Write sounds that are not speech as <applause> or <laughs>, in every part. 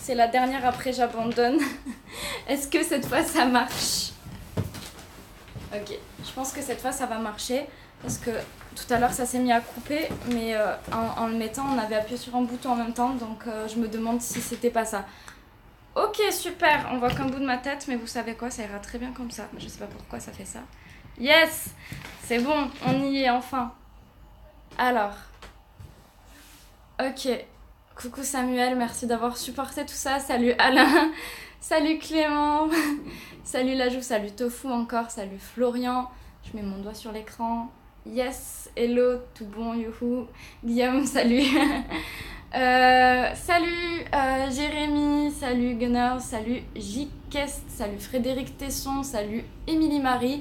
C'est la dernière, après j'abandonne. <laughs> Est-ce que cette fois ça marche? Ok, je pense que cette fois ça va marcher. Parce que tout à l'heure ça s'est mis à couper, mais euh, en, le mettant on avait appuyé sur un bouton en même temps, donc euh, je me demande si c'était pas ça. Ok, super, on voit qu'un bout de ma tête, mais vous savez quoi, ça ira très bien comme ça. Je sais pas pourquoi ça fait ça. Yes C'est bon, on y est enfin. Alors. Ok. Coucou Samuel, merci d'avoir supporté tout ça. Salut Alain. <laughs> salut Clément. <laughs> salut Lajou, salut Tofu encore. Salut Florian. Je mets mon doigt sur l'écran. Yes, hello, tout bon, youhou. Guillaume, <laughs> salut. Euh, salut euh, Jérémy, salut Gunnar, salut Jikest, salut Frédéric Tesson, salut Émilie Marie,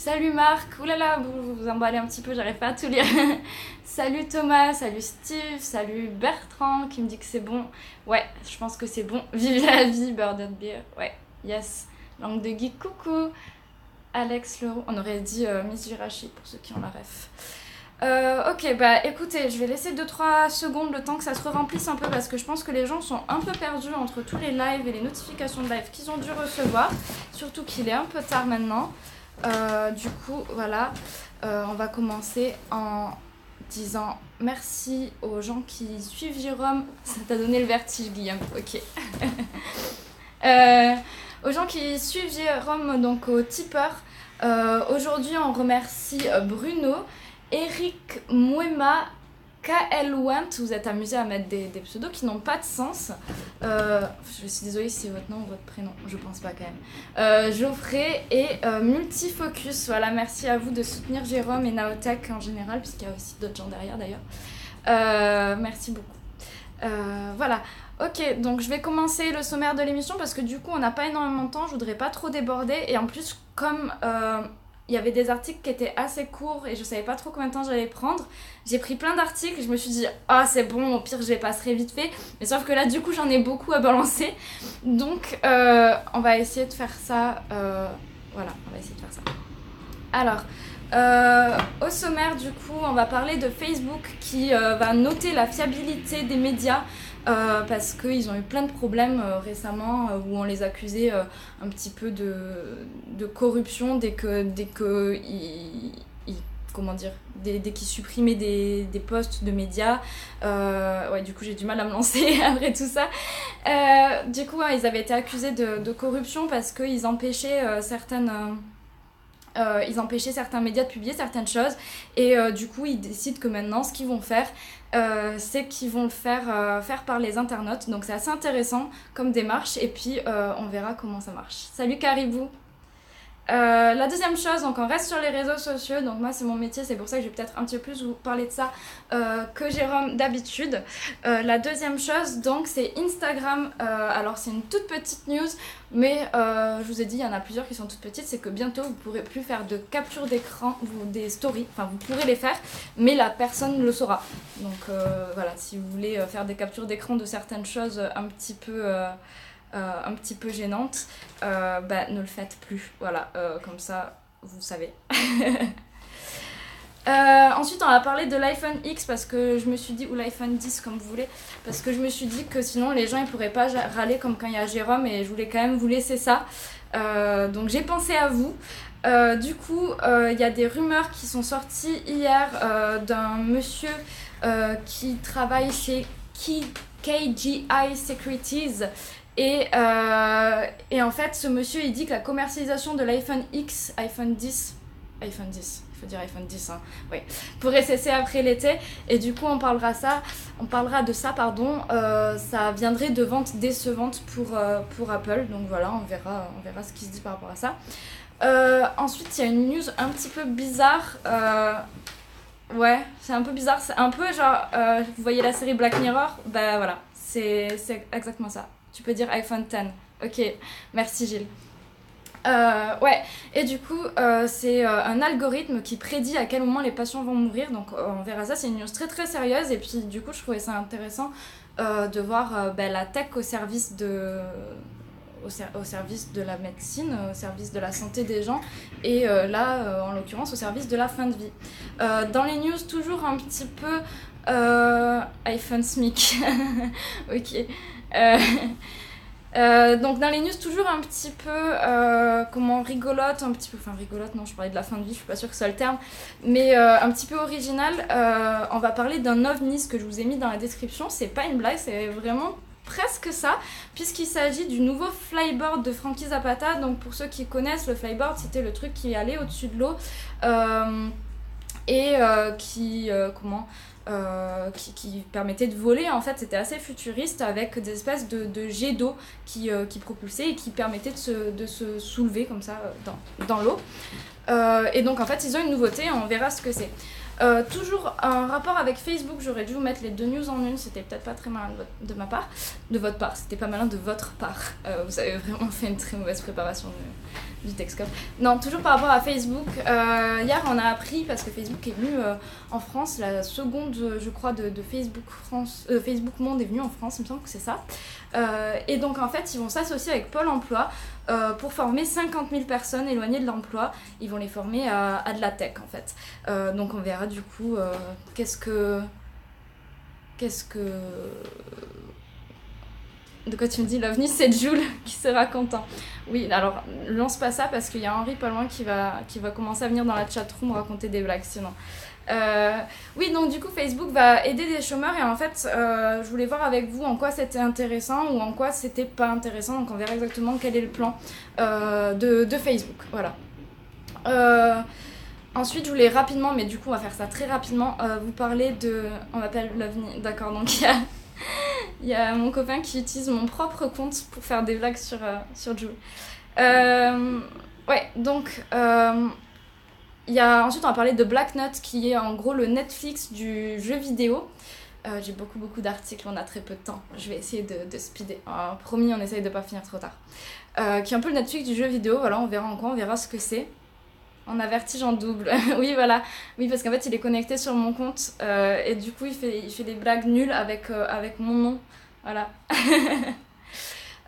salut Marc, oulala, vous vous emballez un petit peu, j'arrive pas à tout lire. <laughs> salut Thomas, salut Steve, salut Bertrand qui me dit que c'est bon. Ouais, je pense que c'est bon. <laughs> Vive la vie, Birded Beer. Ouais, yes. Langue de geek, coucou. Alex Leroux, on aurait dit euh, Miss Jirachi pour ceux qui ont la ref. Euh, ok, bah écoutez, je vais laisser 2-3 secondes le temps que ça se remplisse un peu parce que je pense que les gens sont un peu perdus entre tous les lives et les notifications de live qu'ils ont dû recevoir. Surtout qu'il est un peu tard maintenant. Euh, du coup, voilà, euh, on va commencer en disant merci aux gens qui suivent Jérôme. Ça t'a donné le vertige, Guillaume. Ok. <laughs> aux gens qui suivent Jérôme, donc au tipeur. Aujourd'hui, on remercie Bruno. Eric Mouema, KL Went, vous êtes amusé à mettre des, pseudos qui n'ont pas de sens. Euh, je suis désolée si c'est votre nom ou votre prénom, je pense pas quand même. Euh, Geoffrey et euh, Multifocus, voilà, merci à vous de soutenir Jérôme et Naotech en général, puisqu'il y a aussi d'autres gens derrière d'ailleurs. merci beaucoup. voilà. Ok, donc je vais commencer le sommaire de l'émission parce que du coup on n'a pas énormément de temps, je voudrais pas trop déborder et en plus comme il y avait des articles qui étaient assez courts et je savais pas trop combien de temps j'allais prendre. J'ai pris plein d'articles, je me suis dit ah c'est bon, au pire je les passerai vite fait. Mais sauf que là du coup j'en ai beaucoup à balancer. Donc euh, on va essayer de faire ça. Euh, voilà, on va essayer de faire ça. Alors, euh, au sommaire du coup on va parler de Facebook qui va noter la fiabilité des médias euh, parce qu'ils ont eu plein de problèmes euh, récemment euh, où on les accusait un petit peu de, de, corruption dès que dès que comment dire dès, qu'ils supprimaient des, des, postes de médias ouais du coup j'ai du mal à me lancer <laughs> après tout ça. Du coup ils avaient été accusés de, de corruption parce qu'ils empêchaient certaines ils empêchaient certains médias de publier certaines choses et du coup ils décident que maintenant ce qu'ils vont faire euh, c'est qu'ils vont le faire, faire par les internautes. Donc c'est assez intéressant comme démarche. Et puis on verra comment ça marche. Salut Caribou euh, la deuxième chose, donc on reste sur les réseaux sociaux, donc moi c'est mon métier, c'est pour ça que je vais peut-être un petit peu plus vous parler de ça euh, que Jérôme d'habitude. Euh, la deuxième chose, donc c'est Instagram. alors c'est une toute petite news, mais je vous ai dit, il y en a plusieurs qui sont toutes petites, c'est que bientôt vous pourrez plus faire de capture d'écran des stories, enfin vous pourrez les faire, mais la personne le saura. Donc voilà, si vous voulez faire des captures d'écran de certaines choses un petit peu... Euh, un petit peu gênante, euh, bah, ne le faites plus. Voilà, euh, comme ça, vous savez. <laughs> ensuite, on va parler de l'iPhone X parce que je me suis dit, ou l'iPhone 10 comme vous voulez, parce que je me suis dit que sinon les gens ils pourraient pas râler comme quand il y a Jérôme et je voulais quand même vous laisser ça. donc j'ai pensé à vous. du coup, il y a des rumeurs qui sont sorties hier d'un monsieur qui travaille chez KGI Securities et, euh, et, en fait, ce monsieur, il dit que la commercialisation de l'iPhone X, iPhone 10, iPhone 10, il faut dire iPhone 10, hein, pourrait cesser après l'été. Et du coup, on parlera, ça, on parlera de ça, pardon, euh, ça viendrait de ventes décevantes pour, euh, pour Apple. Donc voilà, on verra, on verra ce qui se dit par rapport à ça. ensuite, il y a une news un petit peu bizarre. ouais, c'est un peu bizarre. C'est un peu genre, vous voyez la série Black Mirror? Bah voilà, c'est exactement ça. Tu peux dire iPhone 10. Ok, merci Gilles. Euh, ouais, et du coup, euh, c'est euh, un algorithme qui prédit à quel moment les patients vont mourir. Donc, on verra ça. C'est une news très très sérieuse. Et puis, du coup, je trouvais ça intéressant de voir ben, la tech au service de. Au, au, service de la médecine, au service de la santé des gens, et là, en l'occurrence, au service de la fin de vie. dans les news, toujours un petit peu iPhone SMIC. <laughs> ok. <laughs> Euh, donc dans les news toujours un petit peu euh, comment rigolote un petit peu enfin rigolote non je parlais de la fin de vie je suis pas sûre que ce soit le terme mais euh, un petit peu original on va parler d'un ovnis que je vous ai mis dans la description c'est pas une blague c'est vraiment presque ça puisqu'il s'agit du nouveau flyboard de Frankie Zapata. Donc pour ceux qui connaissent le flyboard c'était le truc qui allait au-dessus de l'eau et qui comment euh, qui, permettait de voler. En fait, c'était assez futuriste avec des espèces de, jets d'eau qui, euh, qui propulsaient et qui permettaient de se, soulever comme ça euh, dans, dans l'eau. et donc, en fait, ils ont une nouveauté, on verra ce que c'est. Toujours un rapport avec Facebook, j'aurais dû vous mettre les deux news en une, c'était peut-être pas très malin de, ma part, de votre part, c'était pas malin de votre part. vous avez vraiment fait une très mauvaise préparation du Texcope. Non, toujours par rapport à Facebook. Euh, hier, on a appris, parce que Facebook est venu euh, en France, la seconde, je crois, de, Facebook, France, euh, Facebook Monde est venu en France, il me semble que c'est ça. et donc, en fait, ils vont s'associer avec Pôle emploi pour former 50 000 personnes éloignées de l'emploi. Ils vont les former à, de la tech, en fait. donc, on verra du coup qu'est-ce que. Qu'est-ce que de quoi tu me dis l'OVNI, c'est Jules <laughs> qui sera content. Oui, alors lance pas ça parce qu'il y a Henri pas loin qui va, qui va commencer à venir dans la chatroom raconter des blagues sinon. Euh, oui, donc du coup, Facebook va aider des chômeurs et en fait, euh, je voulais voir avec vous en quoi c'était intéressant ou en quoi c'était pas intéressant. Donc on verra exactement quel est le plan euh, de, de, Facebook. Voilà. ensuite, je voulais rapidement, mais du coup, on va faire ça très rapidement, vous parler de. On m'appelle l'OVNI, d'accord, donc <laughs> il y a. Mon copain qui utilise mon propre compte pour faire des blagues sur, euh, sur Joule. Ouais, donc il y a, ensuite on va parler de Black Note qui est en gros le Netflix du jeu vidéo. J'ai beaucoup beaucoup d'articles, on a très peu de temps. Je vais essayer de, de speeder. promis, on essaye de pas finir trop tard. qui est un peu le Netflix du jeu vidéo, voilà, on verra en quoi, on verra ce que c'est. On a vertige en double. <laughs> oui, voilà. Oui, parce qu'en fait, il est connecté sur mon compte. Euh, et du coup, il fait, il fait des blagues nulles avec, euh, avec mon nom. Voilà. <laughs>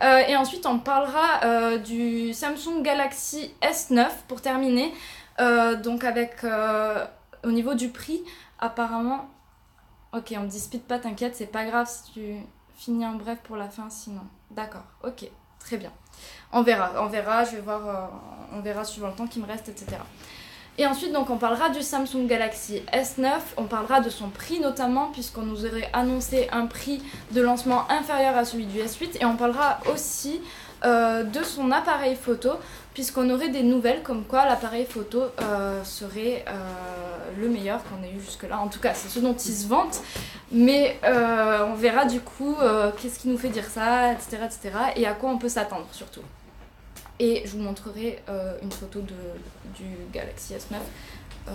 Euh, et ensuite, on parlera du Samsung Galaxy S9 pour terminer. Donc, avec. au niveau du prix, apparemment. Ok, on me dispute pas, t'inquiète, c'est pas grave si tu finis en bref pour la fin, sinon. D'accord, ok, très bien on verra, on verra, je vais voir, euh, on verra suivant le temps qui me reste, etc. Et ensuite, donc, on parlera du Samsung Galaxy S9, on parlera de son prix notamment, puisqu'on nous aurait annoncé un prix de lancement inférieur à celui du S8, et on parlera aussi euh, de son appareil photo, puisqu'on aurait des nouvelles comme quoi l'appareil photo euh, serait le meilleur qu'on ait eu jusque-là. En tout cas, c'est ce dont il se vante, mais on verra du coup qu'est-ce qui nous fait dire ça, etc., etc., et à quoi on peut s'attendre surtout. Et je vous montrerai euh, une photo du Galaxy S9. Euh,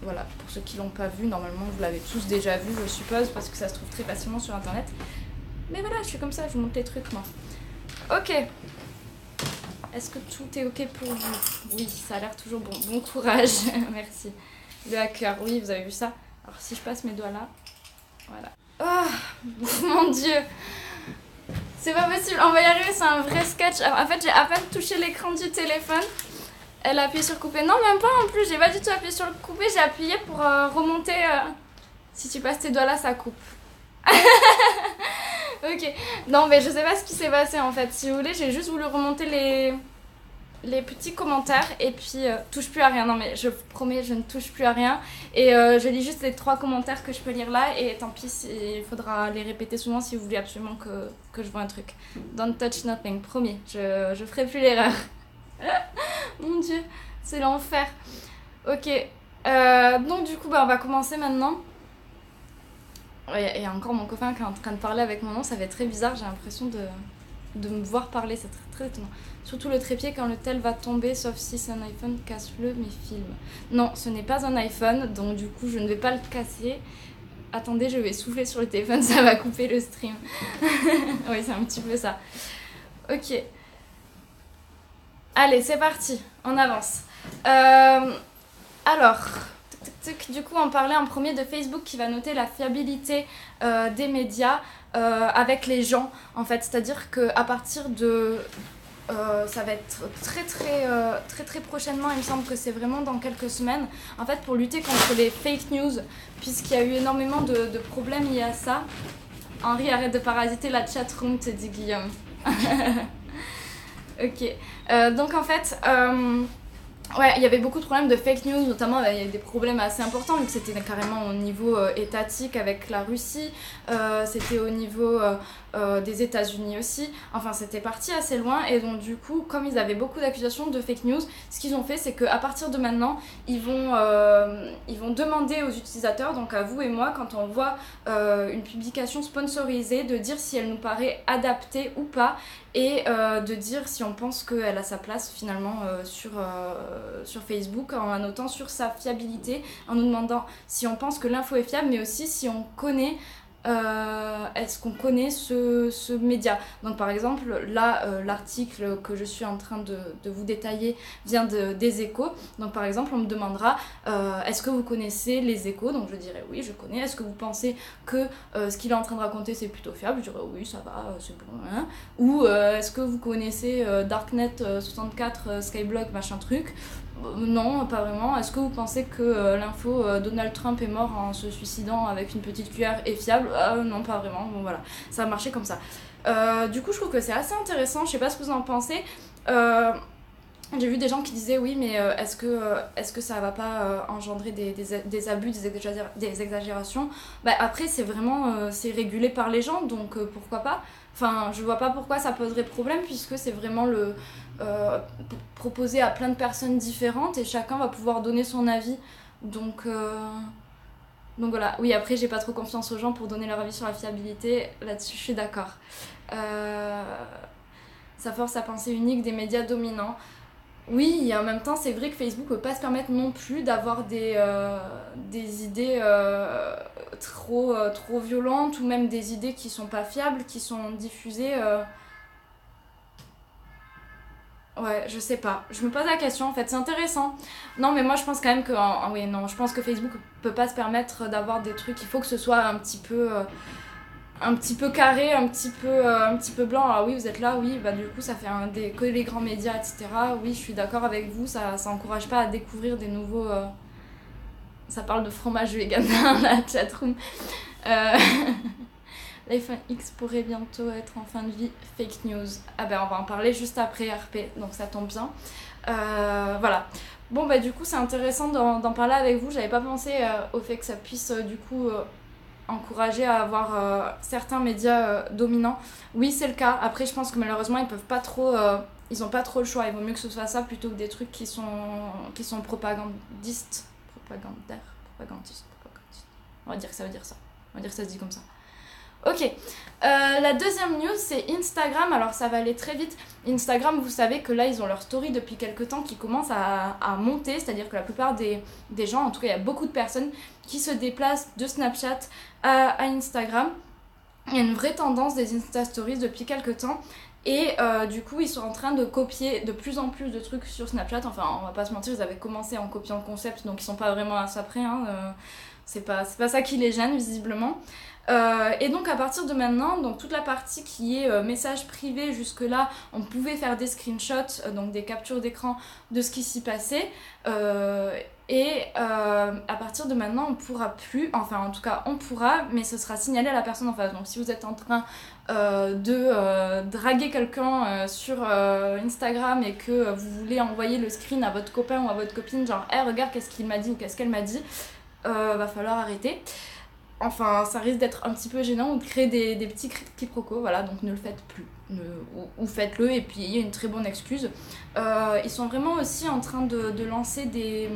voilà, pour ceux qui l'ont pas vu, normalement vous l'avez tous déjà vu, je suppose, parce que ça se trouve très facilement sur internet. Mais voilà, je suis comme ça, je vous montre les trucs moi. Ok. Est-ce que tout est ok pour vous? Oui, ça a l'air toujours bon. Bon courage, <laughs> merci. Le hacker, oui, vous avez vu ça? Alors si je passe mes doigts là, voilà. Oh, <laughs> mon dieu c'est pas possible, on va y arriver, c'est un vrai sketch. En fait, j'ai à peine touché l'écran du téléphone. Elle a appuyé sur couper. Non, même pas en plus, j'ai pas du tout appuyé sur le couper, j'ai appuyé pour euh, remonter. Euh. Si tu passes tes doigts là, ça coupe. <laughs> ok. Non, mais je sais pas ce qui s'est passé en fait. Si vous voulez, j'ai juste voulu remonter les les petits commentaires et puis euh, touche plus à rien. Non mais je promets, je ne touche plus à rien. Et euh, je lis juste les trois commentaires que je peux lire là et tant pis, il faudra les répéter souvent si vous voulez absolument que, que je vois un truc. Don't touch nothing, promis, je, je ferai plus l'erreur. <laughs> Mon dieu, c'est l'enfer. Ok, euh, donc du coup, bah, on va commencer maintenant. Et encore mon copain qui est en train de parler avec mon nom, ça fait très bizarre, j'ai l'impression de, de me voir parler, c'est très, très étonnant. Surtout le trépied quand le tel va tomber, sauf si c'est un iPhone, casse-le mais filme. Non, ce n'est pas un iPhone, donc du coup je ne vais pas le casser. Attendez, je vais souffler sur le téléphone, <laughs> ça va couper le stream. <laughs> oui, c'est un petit peu ça. Ok. Allez, c'est parti, on avance. Euh, alors, du coup, on parlait en premier de Facebook qui va noter la fiabilité euh, des médias euh, avec les gens, en fait. C'est-à-dire qu'à partir de euh, ça va être très très très très prochainement, il me semble que c'est vraiment dans quelques semaines, en fait pour lutter contre les fake news, puisqu'il y a eu énormément de, problèmes liés à ça. Henri, arrête de parasiter la chatroom, te dit Guillaume. <laughs> ok. Donc en fait, ouais, il y avait beaucoup de problèmes de fake news, notamment il y avait des problèmes assez importants, vu que c'était carrément au niveau euh, étatique avec la Russie, c'était au niveau des États-Unis aussi. Enfin, c'était parti assez loin, et donc du coup, comme ils avaient beaucoup d'accusations de fake news, ce qu'ils ont fait, c'est qu'à partir de maintenant, ils vont, ils vont demander aux utilisateurs, donc à vous et moi, quand on voit une publication sponsorisée, de dire si elle nous paraît adaptée ou pas et euh, de dire si on pense qu'elle a sa place finalement euh, sur, euh, sur Facebook en la notant sur sa fiabilité, en nous demandant si on pense que l'info est fiable, mais aussi si on connaît euh, est-ce qu'on connaît ce, ce, média? Donc par exemple, là, euh, l'article que je suis en train de, de vous détailler vient de, des échos. Donc par exemple, on me demandera, euh, est-ce que vous connaissez les échos? Donc je dirais oui, je connais. Est-ce que vous pensez que ce qu'il est en train de raconter, c'est plutôt fiable? Je dirais oui, ça va, c'est bon. Hein Ou est-ce que vous connaissez Darknet 64, Skyblog, machin truc? Non, pas vraiment. Est-ce que vous pensez que euh, l'info euh, Donald Trump est mort en se suicidant avec une petite cuillère est fiable? Ah, Non, pas vraiment. Bon, voilà, ça a marché comme ça. Euh, du coup, je trouve que c'est assez intéressant. Je sais pas ce que vous en pensez. J'ai vu des gens qui disaient oui, mais est-ce que, est ça va pas engendrer des, abus, des, des exagérations? Bah, Après, c'est vraiment c'est régulé par les gens, donc pourquoi pas? Enfin, je vois pas pourquoi ça poserait problème puisque c'est vraiment le euh, proposé à plein de personnes différentes et chacun va pouvoir donner son avis. Donc, euh, donc voilà. Oui, après, j'ai pas trop confiance aux gens pour donner leur avis sur la fiabilité. Là-dessus, je suis d'accord. Euh, ça force à penser unique des médias dominants. Oui, et en même temps, c'est vrai que Facebook ne peut pas se permettre non plus d'avoir des, euh, des idées trop, trop violentes ou même des idées qui sont pas fiables, qui sont diffusées. Ouais, je sais pas. Je me pose la question en fait, c'est intéressant. Non, mais moi je pense quand même que. oui, non, je pense que Facebook peut pas se permettre d'avoir des trucs. Il faut que ce soit un petit peu un petit peu carré, un petit peu, euh, un petit peu blanc. Ah oui, vous êtes là, oui, bah du coup ça fait un, des, que les grands médias, etc. Oui, je suis d'accord avec vous, ça, ça encourage pas à découvrir des nouveaux. Euh, ça parle de fromage vegan <laughs> dans la chatroom. Euh... <laughs> L'iPhone X pourrait bientôt être en fin de vie. Fake news. Ah ben on va en parler juste après RP, donc ça tombe bien. Euh, voilà. Bon bah du coup c'est intéressant d'en parler avec vous. J'avais pas pensé au fait que ça puisse du coup encourager à avoir euh, certains médias euh, dominants. Oui, c'est le cas. Après, je pense que malheureusement, ils peuvent pas trop. Euh, ils ont pas trop le choix. Il vaut mieux que ce soit ça plutôt que des trucs qui sont, qui sont propagandistes. Propagandaires. Propagandistes. Propagandistes. On va dire que ça veut dire ça. On va dire que ça se dit comme ça. Ok, euh, la deuxième news c'est Instagram. Alors ça va aller très vite. Instagram, vous savez que là ils ont leur story depuis quelques temps qui commence à, à monter, c'est-à-dire que la plupart des, des, gens, en tout cas il y a beaucoup de personnes qui se déplacent de Snapchat à, Instagram. Il y a une vraie tendance des Insta Stories depuis quelques temps. Et euh, du coup, ils sont en train de copier de plus en plus de trucs sur Snapchat. Enfin, on va pas se mentir, ils avaient commencé en copiant le concept, donc ils sont pas vraiment à ça près. Hein. Euh, c'est pas ça qui les gêne, visiblement. Euh, et donc à partir de maintenant, donc toute la partie qui est euh, message privé, jusque-là, on pouvait faire des screenshots, euh, donc des captures d'écran de ce qui s'y passait. et à partir de maintenant, on pourra plus, enfin en tout cas on pourra, mais ce sera signalé à la personne en face. Donc si vous êtes en train de draguer quelqu'un sur Instagram et que vous voulez envoyer le screen à votre copain ou à votre copine, genre, hey, regarde qu'est-ce qu'il m'a dit ou qu'est-ce qu'elle m'a dit, va falloir arrêter. Enfin, ça risque d'être un petit peu gênant ou de créer des, petits quiproquos, voilà, donc ne le faites plus. ou, faites-le et puis il y a une très bonne excuse. Euh, ils sont vraiment aussi en train de lancer des,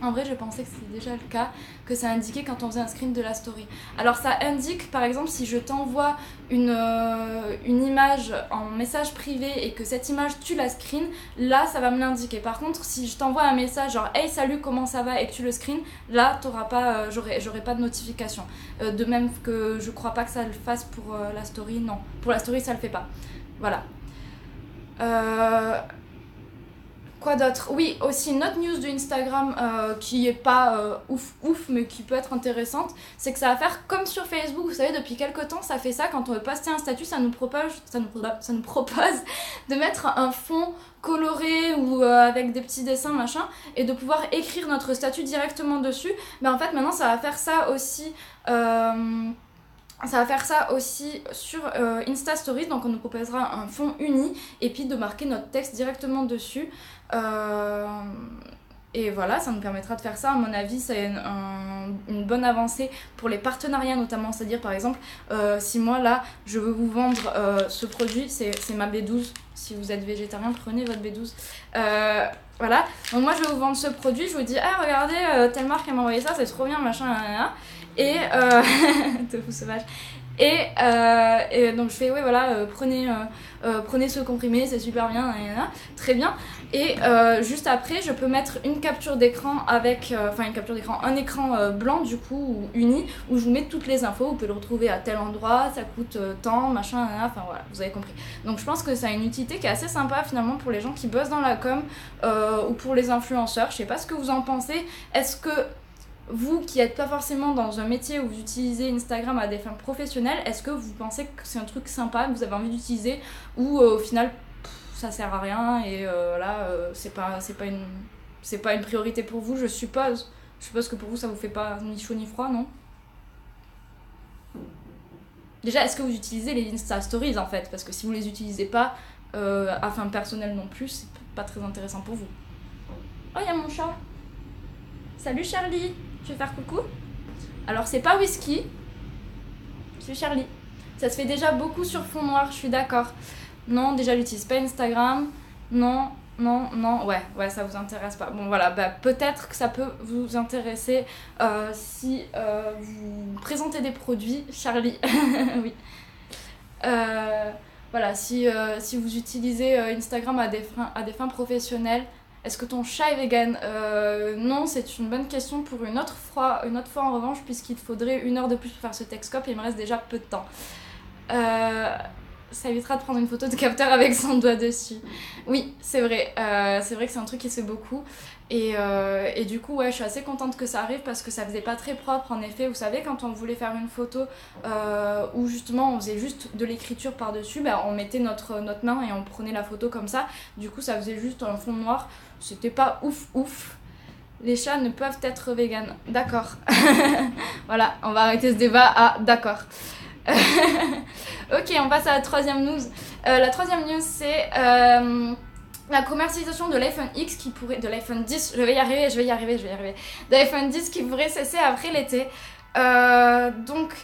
en vrai, je pensais que c'était déjà le cas, que ça indiquait quand on faisait un screen de la story. Alors ça indique, par exemple, si je t'envoie une, euh, une image en message privé et que cette image, tu la screen, là, ça va me l'indiquer. Par contre, si je t'envoie un message genre « Hey, salut, comment ça va ?» et que tu le screen, là, t'auras pas, euh, j'aurai pas de notification. Euh, de même que je crois pas que ça le fasse pour la story, non. Pour la story, ça le fait pas. Voilà. Euh Quoi d'autre? Oui, aussi une autre news de Instagram euh, qui est pas euh, ouf ouf, mais qui peut être intéressante, c'est que ça va faire comme sur Facebook, vous savez, depuis quelques temps, ça fait ça, quand on veut poster un statut, ça nous propose, ça nous, ça nous propose de mettre un fond coloré ou euh, avec des petits dessins, machin, et de pouvoir écrire notre statut directement dessus. Mais en fait, maintenant, ça va faire ça aussi ça va faire ça aussi sur Insta Stories, donc on nous proposera un fond uni et puis de marquer notre texte directement dessus. Euh, et voilà, ça nous permettra de faire ça. À mon avis, c'est une, une, bonne avancée pour les partenariats notamment. C'est-à-dire par exemple, euh, si moi là, je veux vous vendre ce produit, c'est ma B12. Si vous êtes végétarien, prenez votre B12. voilà, donc moi je vais vous vendre ce produit, je vous dis, ah regardez, telle marque elle m'a envoyé ça, c'est trop bien, machin, et. Euh, <laughs> tofu sauvage. Et, euh, et, donc je fais, ouais, voilà, euh, prenez, euh, prenez ce comprimé, c'est super bien, très bien. Et juste après, je peux mettre une capture d'écran avec, enfin une capture d'écran, un écran blanc du coup, ou uni, où je vous mets toutes les infos. Vous pouvez le retrouver à tel endroit, ça coûte tant, machin, enfin voilà, vous avez compris. Donc je pense que ça a une utilité qui est assez sympa finalement pour les gens qui bossent dans la com ou pour les influenceurs. Je sais pas ce que vous en pensez. Est-ce que vous qui n'êtes pas forcément dans un métier où vous utilisez Instagram à des fins professionnelles, est-ce que vous pensez que c'est un truc sympa que vous avez envie d'utiliser ou euh, au final ça sert à rien et euh, là euh, c'est pas c'est pas une c'est pas une priorité pour vous, je suppose. Je suppose que pour vous ça vous fait pas ni chaud ni froid, non? Déjà, est-ce que vous utilisez les Insta Stories en fait? Parce que si vous les utilisez pas à fin personnelle non plus, c'est pas très intéressant pour vous. Oh, il y a mon chat. Salut Charlie je faire coucou. Alors, c'est pas whisky. C'est Charlie. Ça se fait déjà beaucoup sur fond noir, je suis d'accord. Non, déjà, j'utilise pas Instagram. Non, non, non, ouais, ouais, ça vous intéresse pas. Bon, voilà, bah, peut-être que ça peut vous intéresser euh, si euh, vous présentez des produits, Charlie. <laughs> oui. Euh, voilà, si, si vous utilisez Instagram à des fins professionnelles, est-ce que ton chat est vegan euh, Non, c'est une bonne question pour une autre fois, une autre fois en revanche, puisqu'il faudrait une heure de plus pour faire ce Texcope et il me reste déjà peu de temps. Euh, ça évitera de prendre une photo de capteur avec son doigt dessus. Oui, c'est vrai. Euh, c'est vrai que c'est un truc qui se fait beaucoup. Et, et, du coup, ouais, je suis assez contente que ça arrive parce que ça faisait pas très propre en effet. Vous savez, quand on voulait faire une photo où justement on faisait juste de l'écriture par-dessus, bah, on mettait notre, notre main et on prenait la photo comme ça. Du coup, ça faisait juste un fond noir. C'était pas ouf ouf. Les chats ne peuvent être véganes. D'accord. <laughs> voilà, on va arrêter ce débat à d'accord. <laughs> ok, on passe à la troisième news. Euh, la troisième news, c'est euh, la commercialisation de l'iPhone X qui pourrait. de l'iPhone 10, je vais y arriver, je vais y arriver, je vais y arriver. De l'iPhone 10 qui pourrait cesser après l'été. Euh, donc,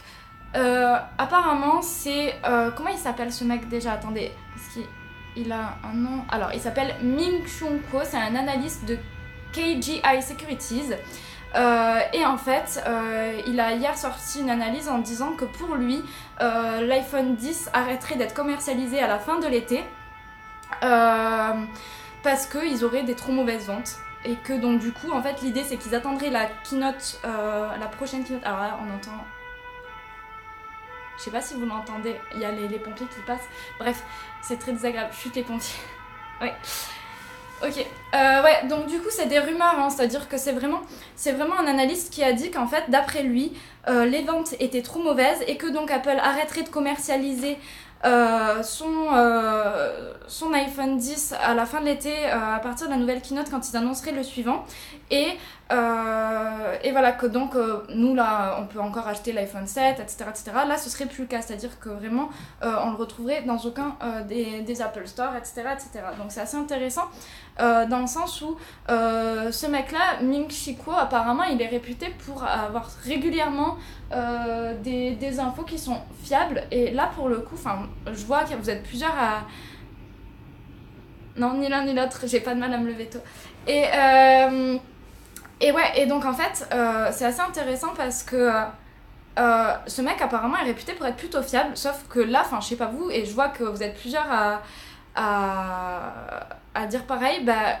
apparemment, c'est. comment il s'appelle ce mec déjà? Attendez, parce qu'il a un nom. Alors, il s'appelle Ming Chung Ko, c'est un analyste de KGI Securities. Euh, et en fait, euh, il a hier sorti une analyse en disant que pour lui, euh, l'iPhone 10 arrêterait d'être commercialisé à la fin de l'été parce qu'ils auraient des trop mauvaises ventes. Et que donc du coup, en fait, l'idée c'est qu'ils attendraient la keynote, la prochaine keynote. Alors là, on entend je sais pas si vous l'entendez, il y a les, pompiers qui passent. Bref, c'est très désagréable. Chute les pompiers. <laughs> ouais. Ok, euh, ouais, donc du coup c'est des rumeurs, hein, c'est-à-dire que c'est vraiment, c'est vraiment un analyste qui a dit qu'en fait, d'après lui, euh, les ventes étaient trop mauvaises et que donc Apple arrêterait de commercialiser euh, son, son iPhone 10 à la fin de l'été à partir de la nouvelle keynote quand ils annonceraient le suivant. Et, et voilà, que donc nous là on peut encore acheter l'iPhone 7, etc., etc. Là ce serait plus le cas, c'est-à-dire que vraiment on le retrouverait dans aucun des, des, Apple Store, etc., etc. Donc c'est assez intéressant. Euh, dans le sens où euh, ce mec-là, Ming Chico, apparemment, il est réputé pour avoir régulièrement euh, des, des, infos qui sont fiables. Et là, pour le coup, je vois que vous êtes plusieurs à... Non, ni l'un ni l'autre, j'ai pas de mal à me lever tôt. Et, et ouais, et donc en fait, c'est assez intéressant parce que... ce mec apparemment est réputé pour être plutôt fiable, sauf que là, enfin je sais pas vous, et je vois que vous êtes plusieurs à, à dire pareil, bah,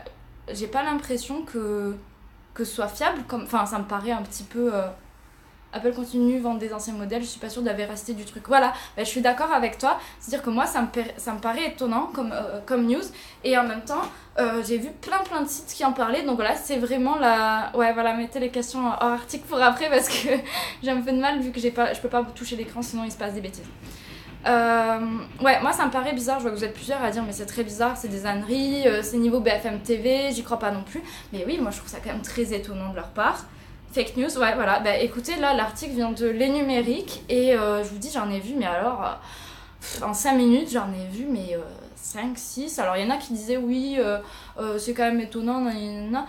j'ai pas l'impression que, que ce soit fiable. Enfin, ça me paraît un petit peu. Euh, Apple continue, vendre des anciens modèles, je suis pas sûre de la véracité du truc. Voilà, bah, je suis d'accord avec toi. C'est-à-dire que moi, ça me, ça me paraît étonnant comme, euh, comme news. Et en même temps, euh, j'ai vu plein plein de sites qui en parlaient. Donc voilà, c'est vraiment la. Ouais, voilà, mettez les questions hors article pour après parce que <laughs> j'ai un peu de mal vu que pas, je peux pas toucher l'écran sinon il se passe des bêtises. Euh, ouais, moi ça me paraît bizarre. Je vois que vous êtes plusieurs à dire, mais c'est très bizarre, c'est des âneries, euh, c'est niveau BFM TV, j'y crois pas non plus. Mais oui, moi je trouve ça quand même très étonnant de leur part. Fake news, ouais, voilà. Bah écoutez, là, l'article vient de Les Numériques et je vous dis, j'en ai vu, mais alors, en 5 minutes, j'en ai vu, mais 5, 6. Alors, il y en a qui disaient, oui, c'est quand même étonnant, nan,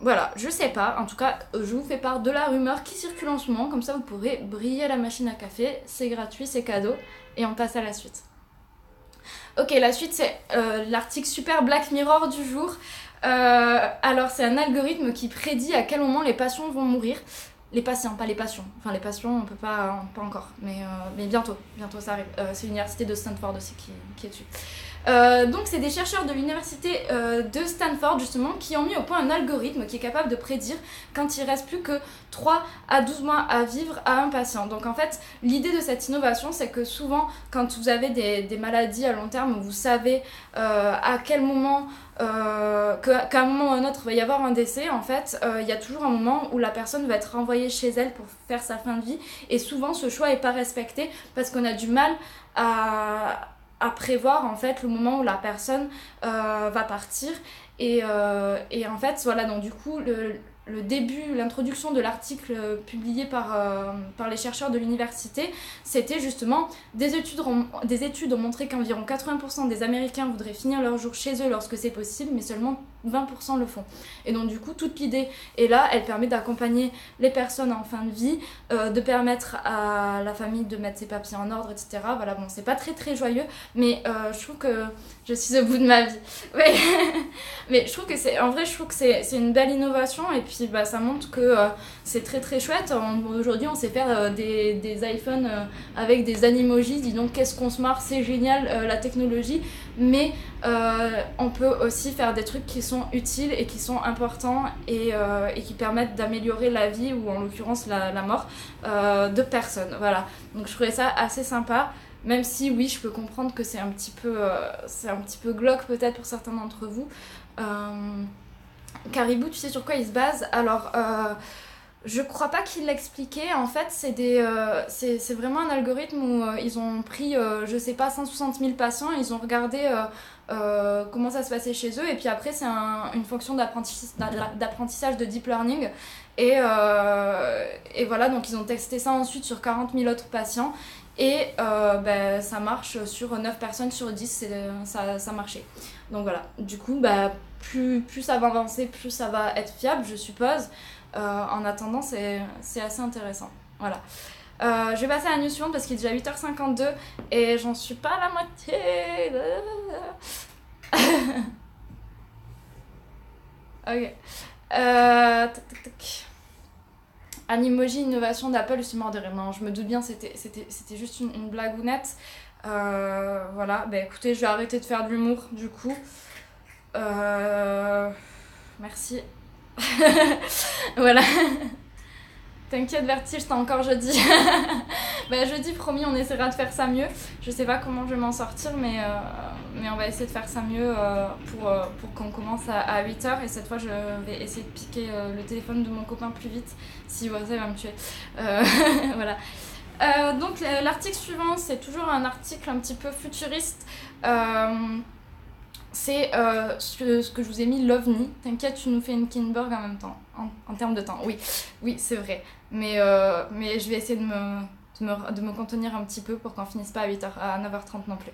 voilà, je sais pas. En tout cas, je vous fais part de la rumeur qui circule en ce moment. Comme ça, vous pourrez briller la machine à café. C'est gratuit, c'est cadeau. Et on passe à la suite. Ok, la suite, c'est euh, l'article Super Black Mirror du jour. Euh, alors, c'est un algorithme qui prédit à quel moment les patients vont mourir. Les patients, pas les passions. Enfin, les patients, on peut pas, pas encore. Mais, euh, bientôt, bientôt ça arrive. c'est l'université de Stanford aussi qui, qui est dessus. Euh, donc c'est des chercheurs de l'université euh, de Stanford justement qui ont mis au point un algorithme qui est capable de prédire quand il reste plus que 3 à 12 mois à vivre à un patient. Donc en fait l'idée de cette innovation c'est que souvent quand vous avez des, maladies à long terme vous savez euh, à quel moment qu'à un moment ou un autre va y avoir un décès, en fait, il y a toujours un moment où la personne va être renvoyée chez elle pour faire sa fin de vie. Et souvent, ce choix n'est pas respecté parce qu'on a du mal à, prévoir en fait le moment où la personne euh, va partir. Et, euh, et, en fait voilà donc du coup le, début, l'introduction de l'article publié par, euh, par les chercheurs de l'université, c'était justement des études, des études ont montré qu'environ 80% des Américains voudraient finir leur jour chez eux lorsque c'est possible, mais seulement 20% le font. Et donc du coup, toute l'idée est là, elle permet d'accompagner les personnes en fin de vie, euh, de permettre à la famille de mettre ses papiers en ordre, etc. Voilà, bon, c'est pas très très joyeux, mais euh, je trouve que je suis au bout de ma vie. <laughs> Mais, je trouve que c'est, en vrai, je trouve que c'est, une belle innovation et puis bah, ça montre que euh, c'est très très chouette. Aujourd'hui, on sait faire des, des iPhones avec des animojis, dis donc qu'est-ce qu'on se marre, c'est génial la technologie, mais on peut aussi faire des trucs qui sont utiles et qui sont importants et, euh, et qui permettent d'améliorer la vie ou en l'occurrence la, la mort euh, de personnes. Voilà. Donc je trouvais ça assez sympa. Même si oui, je peux comprendre que c'est un petit peu, euh, c'est un petit peu glauque peut-être pour certains d'entre vous. Caribou, tu sais sur quoi il se base? Alors, je crois pas qu'il l'expliquait. En fait, c'est des, c'est vraiment un algorithme où ils ont pris, je sais pas, 160 000 patients. Ils ont regardé euh, comment ça se passait chez eux. Et puis après, c'est une fonction d'apprentissage de deep learning. Et, euh, et, voilà, donc ils ont testé ça ensuite sur 40 000 autres patients. Et euh, ben, ça marche sur 9 personnes sur 10, ça, ça marchait. Donc voilà, du coup, bah, plus, plus ça va avancer, plus ça va être fiable, je suppose. En attendant, c'est assez intéressant. Voilà. Euh, je vais passer à la news suivante parce qu'il est déjà 8h52 et j'en suis pas à la moitié. <laughs> ok. Euh, Animoji, innovation d'Apple, je suis mort de rire. Non, je me doute bien, c'était juste une, une blagounette. Euh, voilà, bah écoutez, je vais arrêter de faire de l'humour du coup. Euh, merci. <laughs> voilà. T'inquiète Vertige, t'as encore jeudi. <laughs> bah jeudi promis on essaiera de faire ça mieux. Je sais pas comment je vais m'en sortir mais, euh, on va essayer de faire ça mieux euh, pour, euh, pour qu'on commence à, 8h et cette fois je vais essayer de piquer le téléphone de mon copain plus vite si ça il va me tuer. <laughs> voilà. donc l'article suivant c'est toujours un article un petit peu futuriste c'est ce, que je vous ai mis l'OVNI. T'inquiète, tu nous fais une Kinberg en même temps, en, en termes de temps. Oui, oui, c'est vrai. Mais, euh, mais je vais essayer de me, de me, de me, contenir un petit peu pour qu'on finisse pas à 8h, à 9h30 non plus.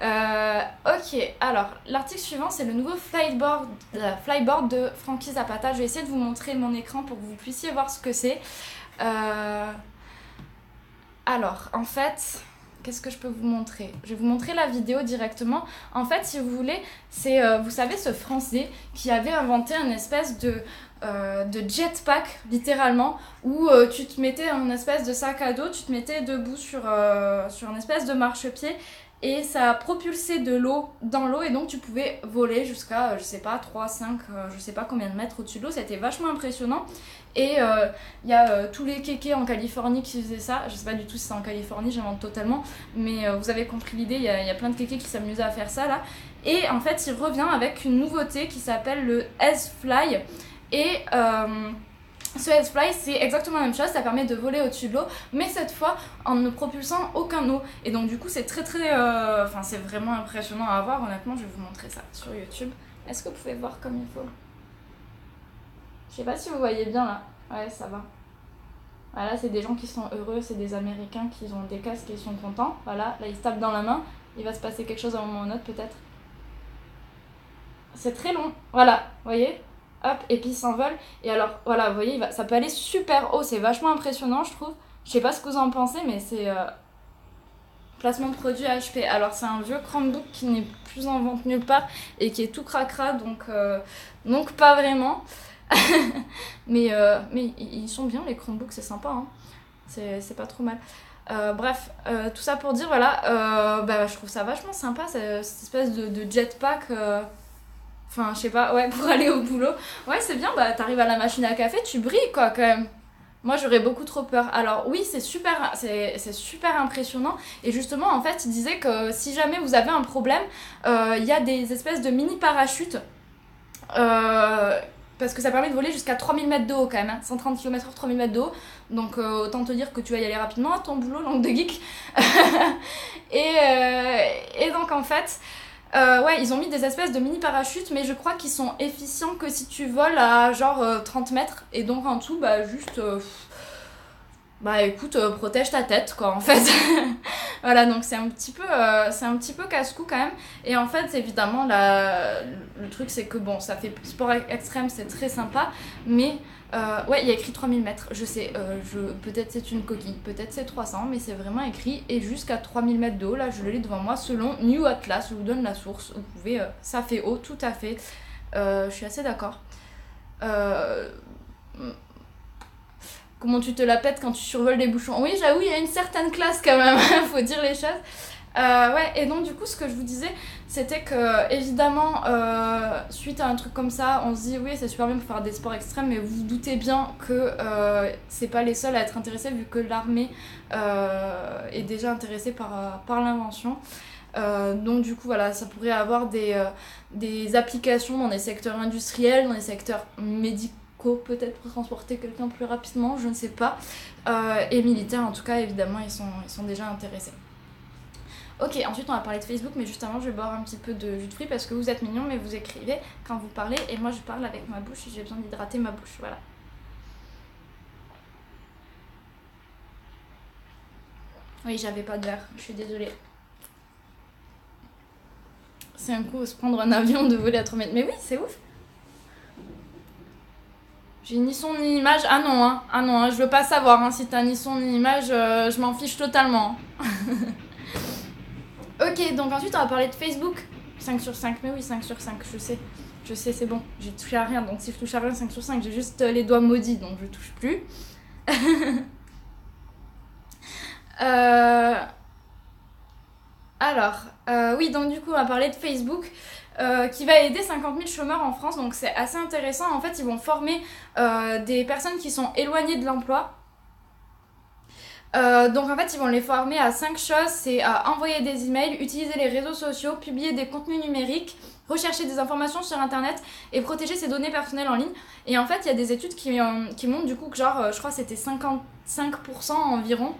Euh, ok, alors l'article suivant c'est le nouveau flyboard, euh, flyboard de Frankie Zapata. Je vais essayer de vous montrer mon écran pour que vous puissiez voir ce que c'est. Alors, en fait, qu'est-ce que je peux vous montrer? Je vais vous montrer la vidéo directement. En fait, si vous voulez, c'est, vous savez, ce Français qui avait inventé une espèce de euh, de jetpack, littéralement, où euh, tu te mettais un espèce de sac à dos, tu te mettais debout sur, euh, sur une espèce de marchepied et ça propulsait de l'eau dans l'eau et donc tu pouvais voler jusqu'à, je sais pas, 3, 5, je sais pas combien de mètres au-dessus de l'eau. C'était vachement impressionnant. Et il y a tous les kékés en Californie qui faisaient ça. Je sais pas du tout si c'est en Californie, j'invente totalement. Mais vous avez compris l'idée, il y, y, a plein de kékés qui s'amusaient à faire ça là. Et en fait, il revient avec une nouveauté qui s'appelle le S-Fly. Et euh, ce S-Fly, c'est exactement la même chose, ça permet de voler au-dessus de l'eau, mais cette fois en ne propulsant aucun eau. Et donc du coup, c'est très très... Euh, enfin, c'est vraiment impressionnant à voir, honnêtement, je vais vous montrer ça sur YouTube. Est-ce que vous pouvez voir comme il faut? Je sais pas si vous voyez bien là. Ouais, ça va. Voilà, c'est des gens qui sont heureux, c'est des Américains qui ont des casques et ils sont contents. Voilà, là ils se tapent dans la main. Il va se passer quelque chose à un moment ou un autre peut-être. C'est très long. Voilà, vous voyez? Hop, et puis ils s'envolent. Et alors, voilà, vous voyez, ça peut aller super haut. C'est vachement impressionnant, je trouve. Je sais pas ce que vous en pensez, mais c'est... Euh, placement de produit HP. Alors c'est un vieux Chromebook qui n'est plus en vente nulle part et qui est tout cracra, donc, euh, donc pas vraiment. <laughs> mais, euh, mais ils sont bien les Chromebooks, c'est sympa. Hein. C'est pas trop mal. Euh, bref, tout ça pour dire, voilà, bah, je trouve ça vachement sympa, cette espèce de jetpack. Enfin, je sais pas, ouais, <laughs> pour aller au boulot. Ouais, c'est bien, bah t'arrives à la machine à café, tu brilles quoi quand même. Moi, j'aurais beaucoup trop peur. Alors oui, c'est super, c'est, super impressionnant. Et justement, en fait, il disait que si jamais vous avez un problème, il y a des espèces de mini parachutes parce que ça permet de voler jusqu'à 3000 mètres de haut quand même, 130 km/h, 3000 mètres de haut. Donc euh, autant te dire que tu vas y aller rapidement à ton boulot, langue de geek. <laughs> et, euh, et, donc en fait, euh, ouais, ils ont mis des espèces de mini parachutes, mais je crois qu'ils sont efficients que si tu voles à genre 30 mètres. Et donc en tout, bah juste bah écoute, euh, protège ta tête quoi en fait. <laughs> voilà, donc c'est un petit peu, euh, c'est un petit peu casse-cou quand même. Et en fait, évidemment, la... le truc c'est que bon, ça fait sport extrême, c'est très sympa, mais euh, ouais, il y a écrit 3000 mètres, je sais, je... peut-être c'est une coquille, peut-être c'est 300, mais c'est vraiment écrit et jusqu'à 3000 mètres de haut, là je le lis devant moi selon New Atlas, je vous donne la source, vous pouvez, ça fait haut, tout à fait, je suis assez d'accord. Comment tu te la pètes quand tu survoles des bouchons? Oui, j'avoue, il y a une certaine classe quand même, <laughs> faut dire les choses. Euh, ouais, et donc du coup, ce que je vous disais, c'était que évidemment, euh, suite à un truc comme ça, on se dit oui, c'est super bien pour faire des sports extrêmes, mais vous vous doutez bien que euh, c'est pas les seuls à être intéressés vu que l'armée est déjà intéressée par, par l'invention. donc du coup voilà, ça pourrait avoir des, applications dans des secteurs industriels, dans des secteurs médicaux peut-être pour transporter quelqu'un plus rapidement, je ne sais pas. Euh, et militaires, en tout cas, évidemment, ils sont déjà intéressés. Ok, ensuite on va parler de Facebook, mais juste avant je vais boire un petit peu de jus de fruits parce que vous êtes mignon, mais vous écrivez quand vous parlez, et moi je parle avec ma bouche et j'ai besoin d'hydrater ma bouche, voilà. Oui, j'avais pas de verre, je suis désolée. C'est un coup se prendre un avion de voler à 3 mètres. Mais oui, c'est ouf. J'ai ni son ni image. Ah non, hein. Ah non, hein. je veux pas savoir hein. si t'as ni son ni image, euh, je m'en fiche totalement. <laughs> ok, donc ensuite on va parler de Facebook. 5 sur 5, mais oui, 5 sur 5, je sais. Je sais, c'est bon. J'ai touché à rien, donc si je touche à rien, 5 sur 5, j'ai juste les doigts maudits, donc je touche plus. <laughs> euh... Alors, euh, oui, donc du coup, on va parler de Facebook. Euh, qui va aider 50 000 chômeurs en France. Donc c'est assez intéressant. En fait, ils vont former euh, des personnes qui sont éloignées de l'emploi. Euh, donc en fait, ils vont les former à cinq choses. C'est à envoyer des emails, utiliser les réseaux sociaux, publier des contenus numériques, rechercher des informations sur Internet et protéger ses données personnelles en ligne. Et en fait, il y a des études qui, qui montrent du coup que genre, je crois c'était 55% environ.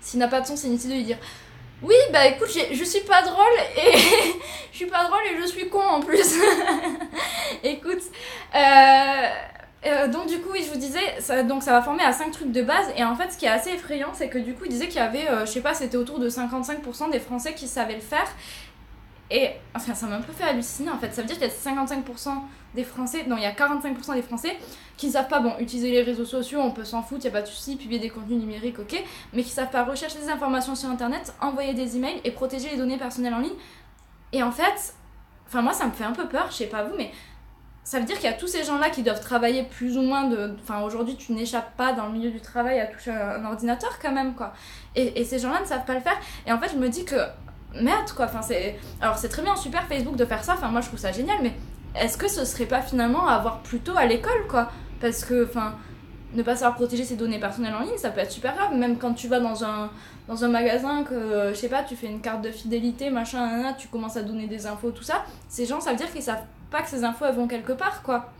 S'il n'a pas de son, c'est inutile de lui dire. Oui, bah écoute, je suis pas drôle et <laughs> je suis pas drôle et je suis con en plus. <laughs> écoute, euh, euh, donc du coup, oui, je vous disais, ça, donc ça va former à 5 trucs de base et en fait, ce qui est assez effrayant, c'est que du coup, il disait qu'il y avait, euh, je sais pas, c'était autour de 55% des Français qui savaient le faire et enfin, ça m'a un peu fait halluciner en fait. Ça veut dire qu'il y a 55% des Français, non, il y a 45% des Français qui ne savent pas, bon, utiliser les réseaux sociaux, on peut s'en foutre, il n'y a pas de souci, publier des contenus numériques, ok, mais qui savent pas rechercher des informations sur internet, envoyer des emails et protéger les données personnelles en ligne. Et en fait, enfin, moi ça me fait un peu peur, je sais pas vous, mais ça veut dire qu'il y a tous ces gens-là qui doivent travailler plus ou moins de. Enfin, aujourd'hui, tu n'échappes pas dans le milieu du travail à toucher un ordinateur quand même, quoi. Et, et ces gens-là ne savent pas le faire. Et en fait, je me dis que merde quoi. Enfin, c'est... Alors c'est très bien, super Facebook de faire ça, enfin moi je trouve ça génial, mais est-ce que ce serait pas finalement à avoir plutôt à l'école quoi? Parce que, enfin, ne pas savoir protéger ses données personnelles en ligne, ça peut être super grave, même quand tu vas dans un, dans un magasin que, je sais pas, tu fais une carte de fidélité, machin, tu commences à donner des infos, tout ça, ces gens, ça veut dire qu'ils savent pas que ces infos elles vont quelque part quoi.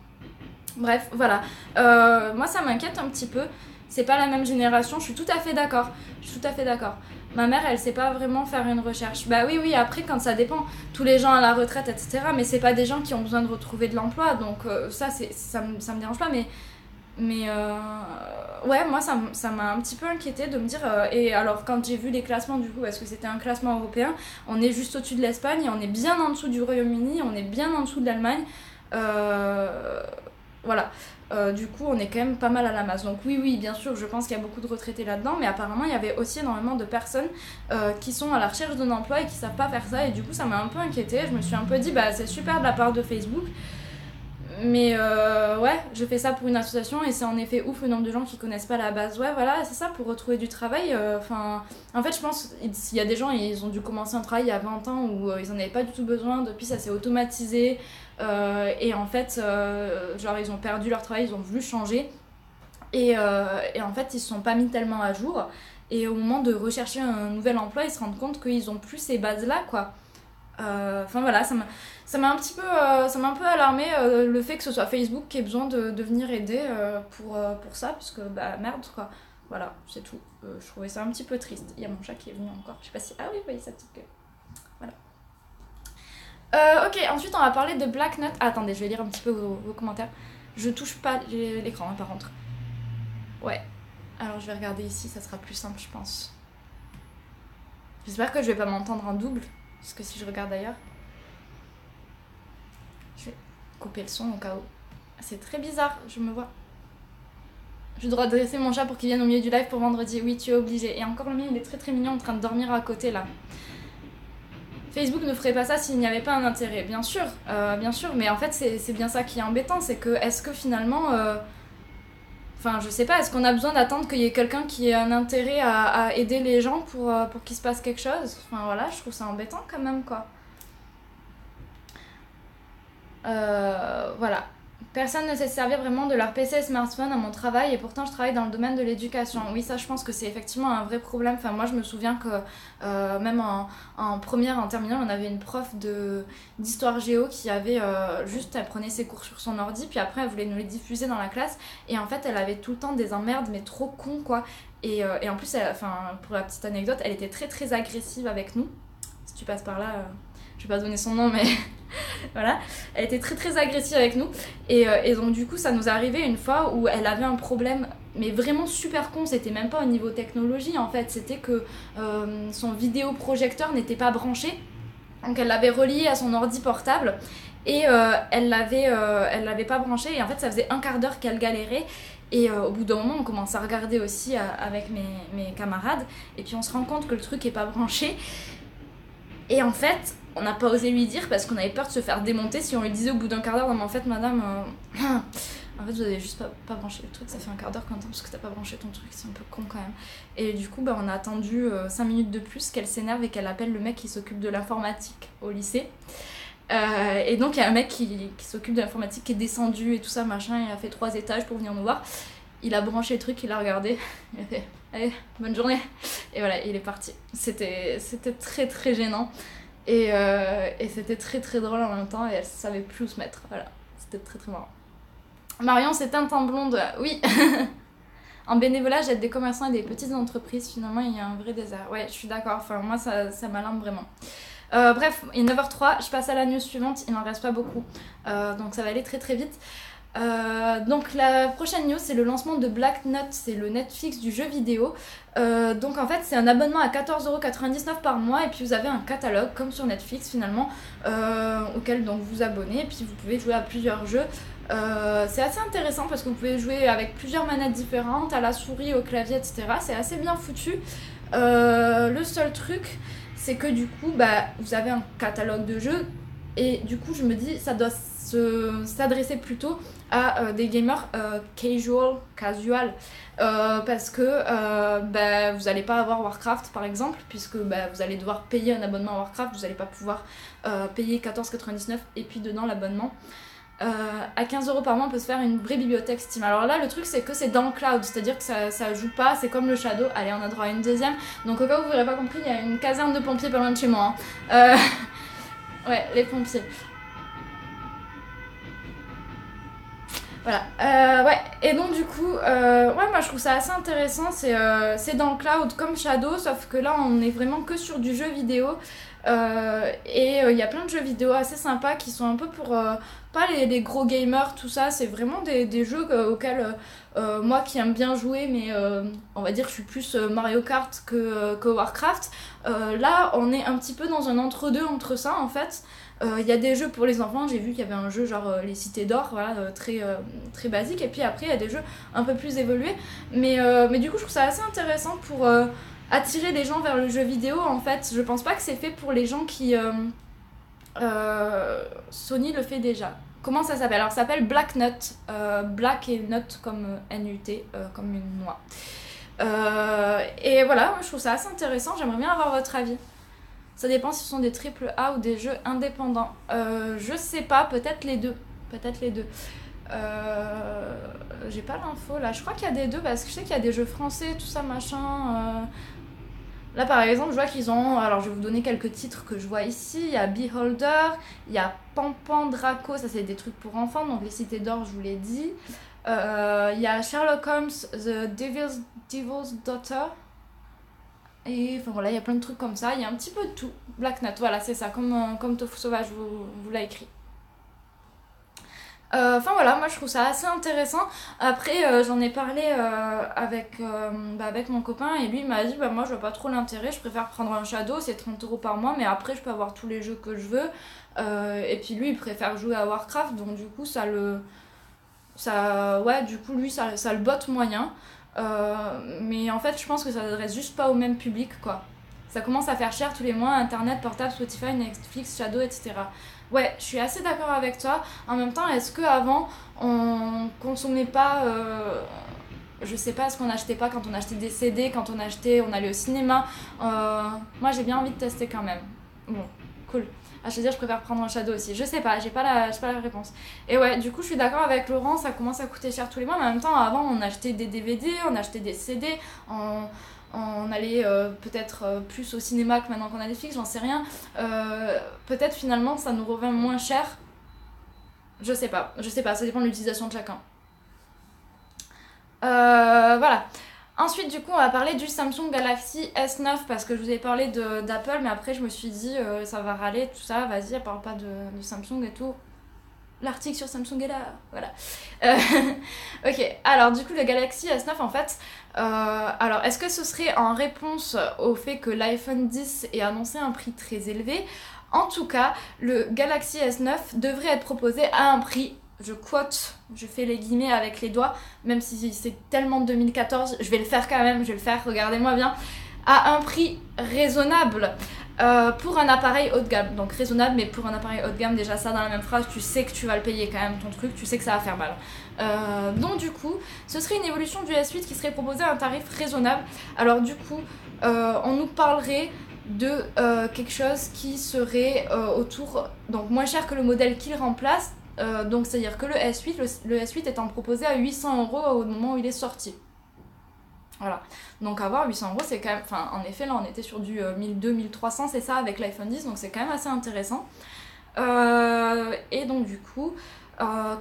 Bref, voilà. Euh, moi ça m'inquiète un petit peu. C'est pas la même génération, je suis tout à fait d'accord. Je suis tout à fait d'accord ma mère, elle sait pas vraiment faire une recherche. Bah oui, oui, après, quand ça dépend, tous les gens à la retraite, etc., mais c'est pas des gens qui ont besoin de retrouver de l'emploi, donc euh, ça, ça, me, ça me dérange pas, mais Mais euh, ouais, moi ça, ça m'a un petit peu inquiété de me dire. euh, et alors, quand j'ai vu les classements, du coup, parce que c'était un classement européen, on est juste au-dessus de l'Espagne, on est bien en dessous du Royaume-Uni, on est bien en dessous de l'Allemagne. Euh, voilà. Du coup, on est quand même pas mal à la masse. Donc, oui, oui, bien sûr, je pense qu'il y a beaucoup de retraités là-dedans, mais apparemment, il y avait aussi énormément de personnes qui sont à la recherche d'un emploi et qui savent pas faire ça. Et du coup, ça m'a un peu inquiété. Je me suis un peu dit, bah, c'est super de la part de Facebook. Mais euh, ouais, je fais ça pour une association et c'est en effet ouf le nombre de gens qui connaissent pas la base. Ouais, voilà, c'est ça pour retrouver du travail. euh, Enfin, en fait, je pense s'il y a des gens, ils ont dû commencer un travail il y a 20 ans où euh, ils en avaient pas du tout besoin. Depuis, ça s'est automatisé. et en fait, genre, ils ont perdu leur travail, ils ont voulu changer. Et, et en fait, ils se sont pas mis tellement à jour. Et au moment de rechercher un nouvel emploi, ils se rendent compte qu'ils ont plus ces bases-là, quoi. Euh, Enfin voilà, ça m'a ça m'a un petit peu, euh, ça m'a un peu alarmé euh, le fait que ce soit Facebook qui ait besoin de, venir aider pour, pour ça, puisque bah merde quoi. Voilà, c'est tout. Je trouvais ça un petit peu triste. Il y a mon chat qui est venu encore. Je sais pas si. Ah oui, oui, sa petite queue. Voilà. Ok, ensuite on va parler de Black Nut. Ah, attendez, je vais lire un petit peu vos, commentaires. Je touche pas l'écran hein, par contre. Ouais. Alors je vais regarder ici, ça sera plus simple, je pense. J'espère que je vais pas m'entendre en double, parce que si je regarde ailleurs. Je vais couper le son au cas où. C'est très bizarre, je me vois. Je dois dresser mon chat pour qu'il vienne au milieu du live pour vendredi. Oui, tu es obligé. Et encore le mien, il est très très mignon en train de dormir à côté là. Facebook ne ferait pas ça s'il n'y avait pas un intérêt, bien sûr, euh, bien sûr, mais en fait c'est bien ça qui est embêtant, c'est que est-ce que finalement, euh, enfin je sais pas, est-ce qu'on a besoin d'attendre qu'il y ait quelqu'un qui ait un intérêt à, aider les gens pour, euh, pour qu'il se passe quelque chose? Enfin voilà, je trouve ça embêtant quand même quoi. Euh, voilà. Personne ne sait se servir vraiment de leur PC et smartphone à mon travail et pourtant je travaille dans le domaine de l'éducation. Oui, ça je pense que c'est effectivement un vrai problème. Enfin, moi je me souviens que euh, même en, première, en terminale, on avait une prof de d'histoire géo qui avait euh, juste, elle prenait ses cours sur son ordi, puis après elle voulait nous les diffuser dans la classe et en fait elle avait tout le temps des emmerdes mais trop cons quoi. Et, euh, et en plus, enfin, pour la petite anecdote, elle était très très agressive avec nous. Si tu passes par là, je vais pas donner son nom mais <laughs> voilà. Elle était très très agressive avec nous. Et, euh, et donc du coup, ça nous arrivé une fois où elle avait un problème, mais vraiment super con, c'était même pas au niveau technologie en fait, c'était que euh, son vidéoprojecteur n'était pas branché. Donc elle l'avait relié à son ordi portable et euh, elle l'avait elle l'avait pas branché et en fait ça faisait un quart d'heure qu'elle galérait et au bout d'un moment on commence à regarder aussi avec mes, mes camarades et puis on se rend compte que le truc est pas branché et en fait on n'a pas osé lui dire parce qu'on avait peur de se faire démonter si on lui disait au bout d'un quart d'heure non mais en fait madame euh, <clears throat> en fait vous avez juste pas, branché le truc. Ça fait un quart d'heure qu'on attend parce que t'as pas branché ton truc. C'est un peu con quand même. Et du coup bah, on a attendu 5 minutes de plus qu'elle s'énerve et qu'elle appelle le mec qui s'occupe de l'informatique au lycée. Euh, et donc il y a un mec qui, qui s'occupe de l'informatique qui est descendu et tout ça machin. Il a fait trois étages pour venir nous voir. Il a branché le truc il a regardé. <laughs> Il a fait allez bonne journée. Et voilà il est parti. C'était très très gênant et, euh, et c'était très très drôle en même temps et elle savait plus où se mettre. Voilà, c'était très très marrant. Marion, c'est un temps blonde. Oui <laughs> En bénévolat, j'aide des commerçants et des petites entreprises. Finalement, il y a un vrai désert. Ouais, je suis d'accord. Enfin, moi, ça, ça m'alarme vraiment. Euh, bref, il est 9h03. Je passe à la news suivante. Il n'en reste pas beaucoup. Euh, donc, ça va aller très très vite. Euh, donc la prochaine news c'est le lancement de Black Nut, c'est le Netflix du jeu vidéo. Euh, donc en fait c'est un abonnement à 14,99€ par mois et puis vous avez un catalogue comme sur Netflix finalement euh, auquel donc vous abonnez et puis vous pouvez jouer à plusieurs jeux. C'est assez intéressant parce que vous pouvez jouer avec plusieurs manettes différentes, à la souris, au clavier, etc. C'est assez bien foutu. Le seul truc c'est que du coup bah, vous avez un catalogue de jeux et du coup je me dis ça doit se- s'adresser plutôt à euh, des gamers euh, casual, casual euh, parce que bah, vous n'allez pas avoir Warcraft par exemple, puisque bah, vous allez devoir payer un abonnement à Warcraft, vous n'allez pas pouvoir payer 14,99€ et puis dedans l'abonnement. À 15€ par mois, on peut se faire une vraie bibliothèque Steam. Alors là, le truc, c'est que c'est dans le cloud, c'est-à-dire que ça, ça joue pas, c'est comme le Shadow. Allez, on a droit à une deuxième. Donc, au cas où vous n'aurez pas compris, il y a une caserne de pompiers pas loin de chez moi. hein. <laughs> Ouais, les pompiers. Voilà. Euh, ouais. Et donc du coup, euh, ouais, moi je trouve ça assez intéressant. C'est euh, c'est dans le cloud comme Shadow, sauf que là on est vraiment que sur du jeu vidéo. Et il y a plein de jeux vidéo assez sympas qui sont un peu pour pas les, gros gamers, tout ça, c'est vraiment des, des jeux auxquels moi qui aime bien jouer, mais on va dire je suis plus Mario Kart que, que Warcraft. là, on est un petit peu dans un entre-deux entre ça en fait. Euh, il y a des jeux pour les enfants, j'ai vu qu'il y avait un jeu genre euh, Les Cités d'Or, voilà, euh, très, très basique. Et puis après, il y a des jeux un peu plus évolués. Mais, mais du coup, je trouve ça assez intéressant pour attirer des gens vers le jeu vidéo. En fait, je pense pas que c'est fait pour les gens qui. Sony le fait déjà. Comment ça s'appelle? Alors, ça s'appelle Black Nut. black et Nut comme N-U-T, comme une noix. et voilà, je trouve ça assez intéressant. J'aimerais bien avoir votre avis. Ça dépend si ce sont des triple A ou des jeux indépendants. Euh, je sais pas, peut-être les deux. Peut-être les deux. Euh, j'ai pas l'info là. Je crois qu'il y a des deux parce que je sais qu'il y a des jeux français, tout ça, machin. Euh. Là par exemple, je vois qu'ils ont. Alors je vais vous donner quelques titres que je vois ici. Il y a Beholder, il y a Pampan Draco, ça c'est des trucs pour enfants, donc les cités d'or, je vous l'ai dit. Il y a Sherlock Holmes, The Devil's, Daughter. Et enfin voilà, il y a plein de trucs comme ça. Il y a un petit peu de tout. Black Nut, voilà, c'est ça, comme, euh, comme Tofu Sauvage vous l'a écrit. Euh, enfin voilà, moi je trouve ça assez intéressant. Après, euh, j'en ai parlé avec, bah, avec mon copain et lui il m'a dit bah, Moi je vois pas trop l'intérêt, je préfère prendre un Shadow, c'est 30 euros par mois, mais après je peux avoir tous les jeux que je veux. et puis lui il préfère jouer à Warcraft, donc du coup ça le. Ça, ouais, du coup lui ça, ça le botte moyen. Euh, mais en fait, je pense que ça s'adresse juste pas au même public, quoi. Ça commence à faire cher tous les mois, Internet, portable, Spotify, Netflix, Shadow, etc. Ouais, je suis assez d'accord avec toi. En même temps, est-ce qu'avant, on consommait pas... Euh, je sais pas ce qu'on achetait pas quand on achetait des CD, quand on achetait, on allait au cinéma. Euh, moi, j'ai bien envie de tester quand même. Bon, cool à choisir, je préfère prendre un Shadow aussi. Je sais pas, j'ai pas, la, pas la réponse. Et ouais, du coup, je suis d'accord avec Laurent, ça commence à coûter cher tous les mois, mais en même temps, avant, on achetait des DVD, on achetait des CD, on, on allait euh, peut-être euh, plus au cinéma que maintenant qu'on a fixes, j'en sais rien. Euh, peut-être finalement, ça nous revient moins cher. Je sais pas, je sais pas, ça dépend de l'utilisation de chacun. voilà. Ensuite, du coup, on va parler du Samsung Galaxy S9 parce que je vous ai parlé d'Apple, mais après, je me suis dit, ça va râler, tout ça, vas-y, parle pas de, Samsung et tout. L'article sur Samsung est là, voilà. Euh, <laughs> ok, alors du coup, le Galaxy S9, en fait, euh, alors est-ce que ce serait en réponse au fait que l'iPhone 10 ait annoncé un prix très élevé? En tout cas, le Galaxy S9 devrait être proposé à un prix je quote, je fais les guillemets avec les doigts, même si c'est tellement 2014, je vais le faire quand même, je vais le faire, regardez-moi bien, à un prix raisonnable euh, pour un appareil haut de gamme. Donc raisonnable, mais pour un appareil haut de gamme, déjà ça dans la même phrase, tu sais que tu vas le payer quand même ton truc, tu sais que ça va faire mal. Euh, donc du coup, ce serait une évolution du S8 qui serait proposée à un tarif raisonnable. Alors du coup, euh, on nous parlerait de quelque chose qui serait autour, donc moins cher que le modèle qu'il remplace, donc c'est-à-dire que le S8, le, S8 étant proposé à 800 euros au moment où il est sorti. Voilà. Donc avoir 800 euros, c'est quand même... Enfin, en effet, là, on était sur du 1200-1300, euh, c'est ça, avec l'iPhone 10, donc c'est quand même assez intéressant. Euh, et donc du coup,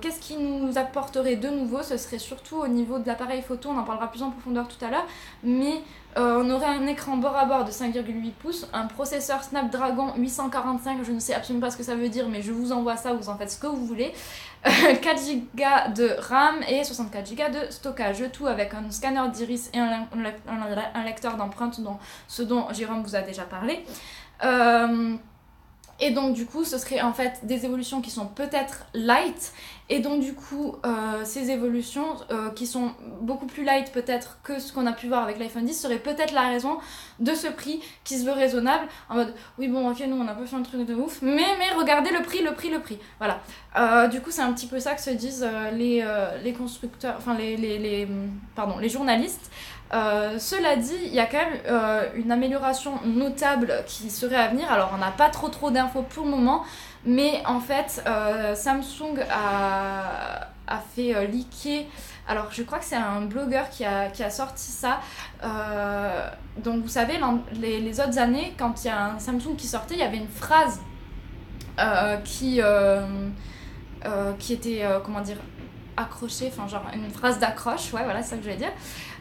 qu'est-ce qui nous apporterait de nouveau? Ce serait surtout au niveau de l'appareil photo, on en parlera plus en profondeur tout à l'heure, mais euh, on aurait un écran bord à bord de 5,8 pouces, un processeur Snapdragon 845, je ne sais absolument pas ce que ça veut dire, mais je vous envoie ça, vous en faites ce que vous voulez. 4 Go de RAM et 64 Go de stockage, tout avec un scanner d'iris et un, lecteur d'empreintes, ce dont Jérôme vous a déjà parlé. Euh, et donc du coup, ce serait en fait des évolutions qui sont peut-être light. Et donc du coup, euh, ces évolutions euh, qui sont beaucoup plus light peut-être que ce qu'on a pu voir avec l'iPhone 10 seraient peut-être la raison de ce prix qui se veut raisonnable. En mode, oui bon ok, nous on a pas fait un truc de ouf, mais, mais regardez le prix, le prix, le prix. Voilà. Euh, du coup, c'est un petit peu ça que se disent les, les constructeurs, enfin les, les, les, pardon, les journalistes. Cela dit, il y a quand même une amélioration notable qui serait à venir. Alors, on n'a pas trop trop d'infos pour le moment, mais en fait, euh, Samsung a, a fait leaker. Alors, je crois que c'est un blogueur qui a, qui a sorti ça. donc, vous savez, les, les, autres années, quand il y a un Samsung qui sortait, il y avait une phrase qui, qui était, comment dire, accrochée, enfin, genre une phrase d'accroche, ouais, voilà, c'est ça que je voulais dire.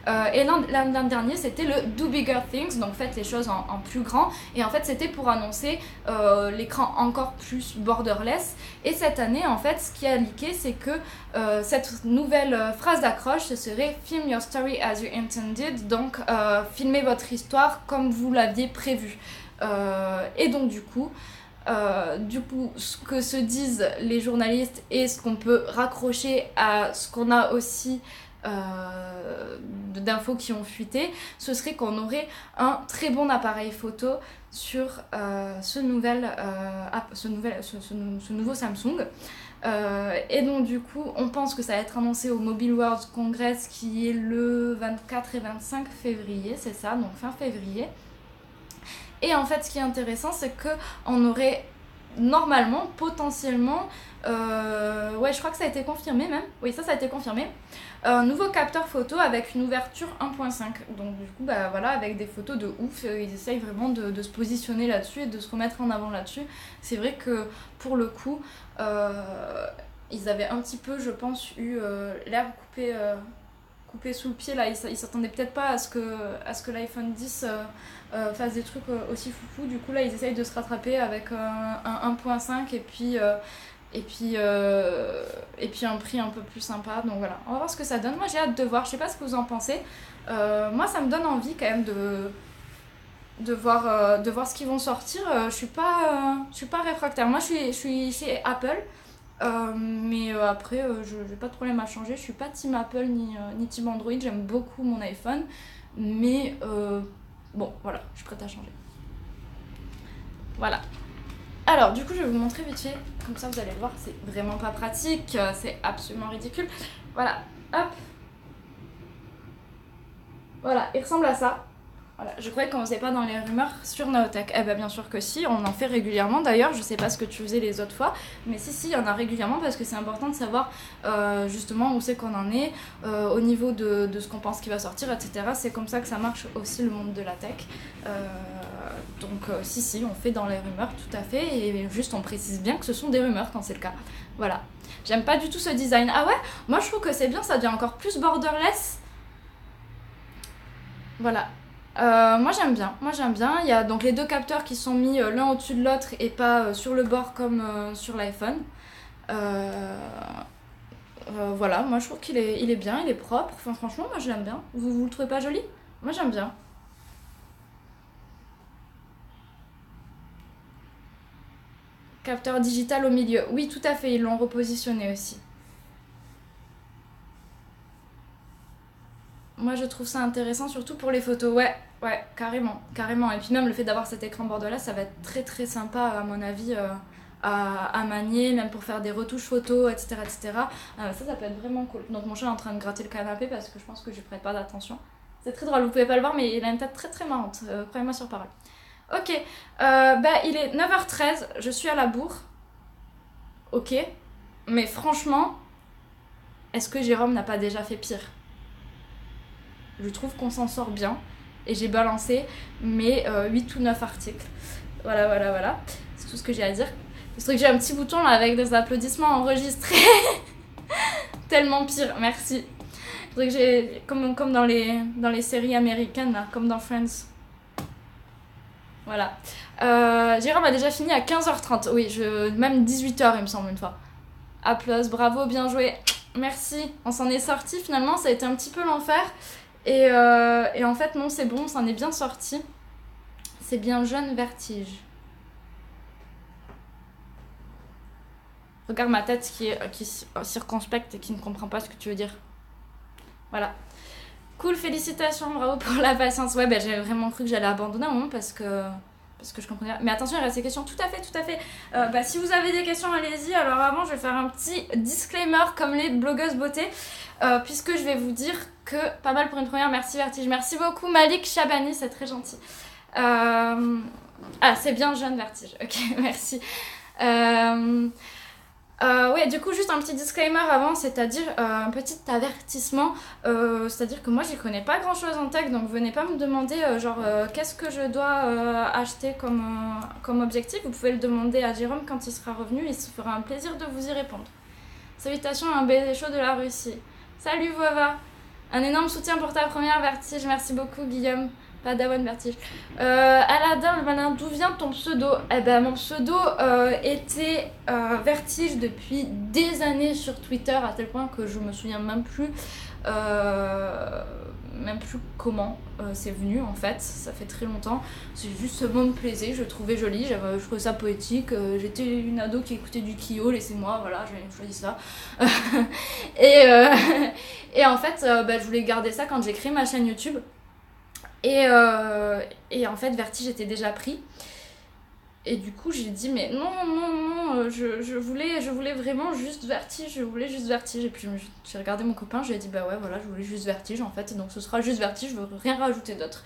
Et l'an dernier, c'était le Do Bigger Things, donc faites les choses en, plus grand. Et en fait, c'était pour annoncer l'écran encore plus borderless. Et cette année, en fait, ce qui a leaké, c'est que cette nouvelle phrase d'accroche, ce serait Film your story as you intended, donc filmez votre histoire comme vous l'aviez prévu. et donc, du coup, euh, du coup, ce que se disent les journalistes et ce qu'on peut raccrocher à ce qu'on a aussi euh, d'infos qui ont fuité, ce serait qu'on aurait un très bon appareil photo sur euh, ce, nouveau Samsung. et donc du coup, on pense que ça va être annoncé au Mobile World Congress qui est le 24 et 25 février, c'est ça, donc fin février. Et en fait, ce qui est intéressant, c'est qu'on aurait normalement, potentiellement, euh, ouais, je crois que ça a été confirmé même. Oui, ça, ça a été confirmé. Un nouveau capteur photo avec une ouverture 1.5. Donc, du coup, bah voilà, avec des photos de ouf. Euh, ils essayent vraiment de, se positionner là-dessus et de se remettre en avant là-dessus. C'est vrai que pour le coup, euh, ils avaient un petit peu, je pense, eu l'air coupé coupé sous le pied là, ils s'attendaient peut-être pas à ce que, que l'iPhone 10 euh, euh, fasse des trucs euh, aussi foufou. Du coup là ils essayent de se rattraper avec un, 1.5 et puis, et, puis, et puis un prix un peu plus sympa. Donc voilà, on va voir ce que ça donne. Moi j'ai hâte de voir, je sais pas ce que vous en pensez. moi ça me donne envie quand même de, de, voir, de voir ce qu'ils vont sortir. je suis pas, je suis pas réfractaire. Moi je suis, je suis chez Apple. Euh, mais euh, après, euh, je n'ai pas de problème à changer. Je suis pas team Apple ni, ni team Android. J'aime beaucoup mon iPhone. Mais bon, voilà, je suis prête à changer. Voilà. Alors, du coup, je vais vous montrer vite fait. Comme ça, vous allez le voir, c'est vraiment pas pratique. C'est absolument ridicule. Voilà, hop. Voilà, il ressemble à ça. Voilà, je croyais qu'on faisait pas dans les rumeurs sur Naotech. Eh bien, bien sûr que si, on en fait régulièrement. D'ailleurs, je sais pas ce que tu faisais les autres fois, mais si, si, il y en a régulièrement parce que c'est important de savoir euh, justement où c'est qu'on en est, euh, au niveau de, de ce qu'on pense qui va sortir, etc. C'est comme ça que ça marche aussi le monde de la tech. Euh, donc, si, si, on fait dans les rumeurs, tout à fait. Et juste, on précise bien que ce sont des rumeurs quand c'est le cas. Voilà. J'aime pas du tout ce design. Ah ouais? Moi, je trouve que c'est bien, ça devient encore plus borderless. Voilà, euh, moi j'aime bien, moi j'aime bien. Il y a donc les deux capteurs qui sont mis euh, l'un au-dessus de l'autre et pas euh, sur le bord comme sur l'iPhone. voilà, moi je trouve qu'il est, il est bien, il est propre. Enfin franchement, moi je l'aime bien. Vous, vous le trouvez pas joli? Moi j'aime bien. Capteur digital au milieu. Oui, tout à fait, ils l'ont repositionné aussi. Moi, je trouve ça intéressant, surtout pour les photos. Ouais, ouais, carrément, carrément. Et puis même le fait d'avoir cet écran borderless, ça va être très très sympa, à mon avis, euh, à, manier, même pour faire des retouches photos, etc. etc. Euh, ça, ça peut être vraiment cool. Donc mon chat est en train de gratter le canapé parce que je pense que je prête pas d'attention. C'est très drôle, vous pouvez pas le voir, mais il a une tête très très marrante. Euh, croyez-moi sur parole. Ok, bah il est 9h13, je suis à la bourre. Ok, mais franchement, est-ce que Jérôme n'a pas déjà fait pire? Je trouve qu'on s'en sort bien. Et j'ai balancé mes 8 euh, ou 9 articles. Voilà, voilà, voilà. C'est tout ce que j'ai à dire. Je trouve que j'ai un petit bouton avec des applaudissements enregistrés. <laughs> Tellement pire, merci. que j'ai comme, dans, les, séries américaines, comme dans Friends. Voilà. Euh, Jérôme a déjà fini à 15h30. Oui, je, même 18h, il me semble, une fois. Applause, bravo, bien joué. Merci. On s'en est sorti finalement. Ça a été un petit peu l'enfer. Et, euh, et en fait, non, c'est bon, ça en est bien sorti. C'est bien jeune vertige. Regarde ma tête qui est, qui circonspecte et qui ne comprend pas ce que tu veux dire. Voilà. Cool, félicitations, bravo pour la patience. Ouais, ben, j'ai vraiment cru que j'allais abandonner un moment parce que parce que je comprenais. Mais attention, il reste des questions. Tout à fait, tout à fait. Euh, bah, si vous avez des questions, allez-y. Alors avant, je vais faire un petit disclaimer comme les blogueuses beauté, euh, puisque je vais vous dire que pas mal pour une première. Merci Vertige. Merci beaucoup Malik Chabani, c'est très gentil. Euh, ah, c'est bien jeune Vertige. Ok, <laughs> merci. Euh, ouais, du coup, juste un petit disclaimer avant, c'est-à-dire euh, un petit avertissement. Euh, c'est-à-dire que moi, j'y connais pas grand-chose en tech, donc venez pas me demander, genre, qu'est-ce que je dois acheter comme, comme objectif. Vous pouvez le demander à Jérôme quand il sera revenu, il se fera un plaisir de vous y répondre. Salutations à un baiser chaud de la Russie. Salut Vova Un énorme soutien pour ta première vertige. Merci beaucoup, Guillaume. Padawan Vertige. Euh, Aladdin, le malin, d'où vient ton pseudo? Eh ben, mon pseudo euh, était euh, Vertige depuis des années sur Twitter, à tel point que je me souviens même plus, euh, même plus comment euh, c'est venu en fait. Ça fait très longtemps. C'est juste ce mot me plaisait, je le trouvais joli, je trouvais ça poétique. Euh, J'étais une ado qui écoutait du Kyo, laissez-moi, voilà, j'ai choisi ça. <laughs> et, euh, <laughs> et en fait, bah, je voulais garder ça quand j'ai créé ma chaîne YouTube. Et, et en fait, Vertige était déjà pris. Et du coup, j'ai dit, mais non, non, non, euh, je, je, voulais, je voulais vraiment juste Vertige, je voulais juste Vertige. Et puis, j'ai regardé mon copain, je lui ai dit, bah ouais, voilà, je voulais juste Vertige en fait. Donc, ce sera juste Vertige, je veux rien rajouter d'autre.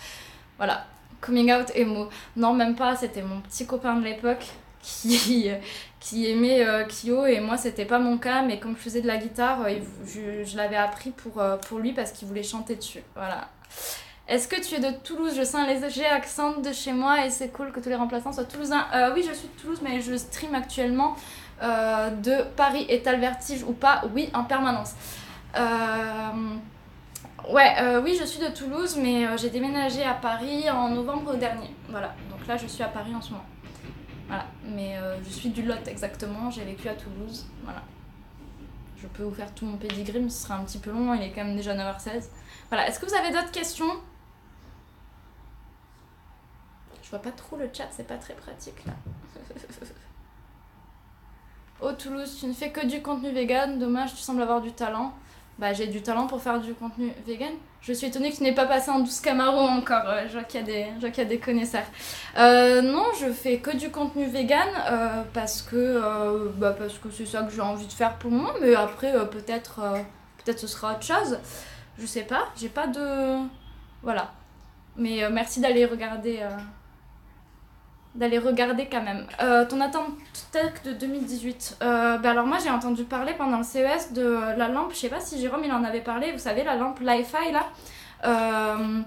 Voilà, coming out emo. Non, même pas, c'était mon petit copain de l'époque <laughs> qui, qui aimait euh, Kyo. Et moi, c'était pas mon cas, mais comme je faisais de la guitare, euh, je, je l'avais appris pour, pour lui parce qu'il voulait chanter dessus. Voilà. Est-ce que tu es de Toulouse? Je sens un léger accent de chez moi et c'est cool que tous les remplaçants soient toulousains. Euh, oui, je suis de Toulouse, mais je stream actuellement euh, de Paris. Est-elle vertige ou pas? Oui, en permanence. Euh, Ouais, euh, oui, je suis de Toulouse, mais j'ai déménagé à Paris en novembre dernier. Voilà, donc là je suis à Paris en ce moment. Voilà, mais je suis du Lot exactement, j'ai vécu à Toulouse. Voilà. Je peux vous faire tout mon pédigree, mais ce sera un petit peu long, il est quand même déjà 9h16. Voilà, est-ce que vous avez d'autres questions Je pas trop le chat, c'est pas très pratique là. <laughs> oh Toulouse, tu ne fais que du contenu vegan, dommage, tu sembles avoir du talent. Bah j'ai du talent pour faire du contenu vegan. Je suis étonnée que tu n'aies pas passé en 12 Camaro encore, euh, je vois qu'il y, qu'il y a des connaisseurs. Euh, non, je fais que du contenu vegan euh, parce que bah, parce que c'est ça que j'ai envie de faire pour moi, mais après peut-être peut-être ce sera autre chose. Je sais pas, j'ai pas de voilà. Mais merci d'aller regarder d'aller regarder quand même. Euh, ton attente tech de 2018. Euh, bah alors moi j'ai entendu parler pendant le CES de la lampe, je sais pas si Jérôme il en avait parlé, vous savez la lampe Li-Fi là. Euh,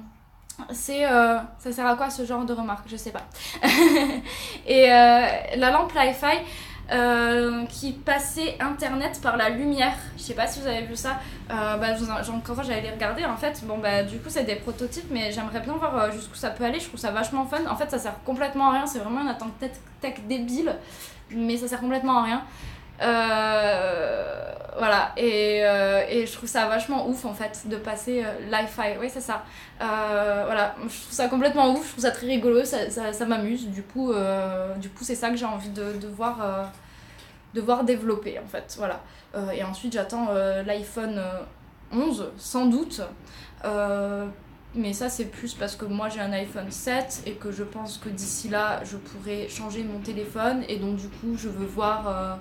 c'est ça sert à quoi ce genre de remarque? Je sais pas. <laughs> Et la lampe Li-Fi euh, qui passait internet par la lumière. Je sais pas si vous avez vu ça. Euh, bah, quand j'allais les regarder en fait, bon bah du coup c'est des prototypes, mais j'aimerais bien voir euh, jusqu'où ça peut aller. Je trouve ça vachement fun. En fait, ça sert complètement à rien. C'est vraiment une attente tech débile, mais ça sert complètement à rien. Euh, voilà, et, euh, et je trouve ça vachement ouf en fait de passer euh, oui c'est ça. Euh, voilà, je trouve ça complètement ouf, je trouve ça très rigolo, ça, ça, m'amuse. Du coup, coup c'est ça que j'ai envie de, de voir, de voir développer en fait. Voilà. Et ensuite j'attends l'iPhone euh, 11 sans doute. Mais ça c'est plus parce que moi j'ai un iPhone 7 et que je pense que d'ici là je pourrais changer mon téléphone et donc du coup je veux voir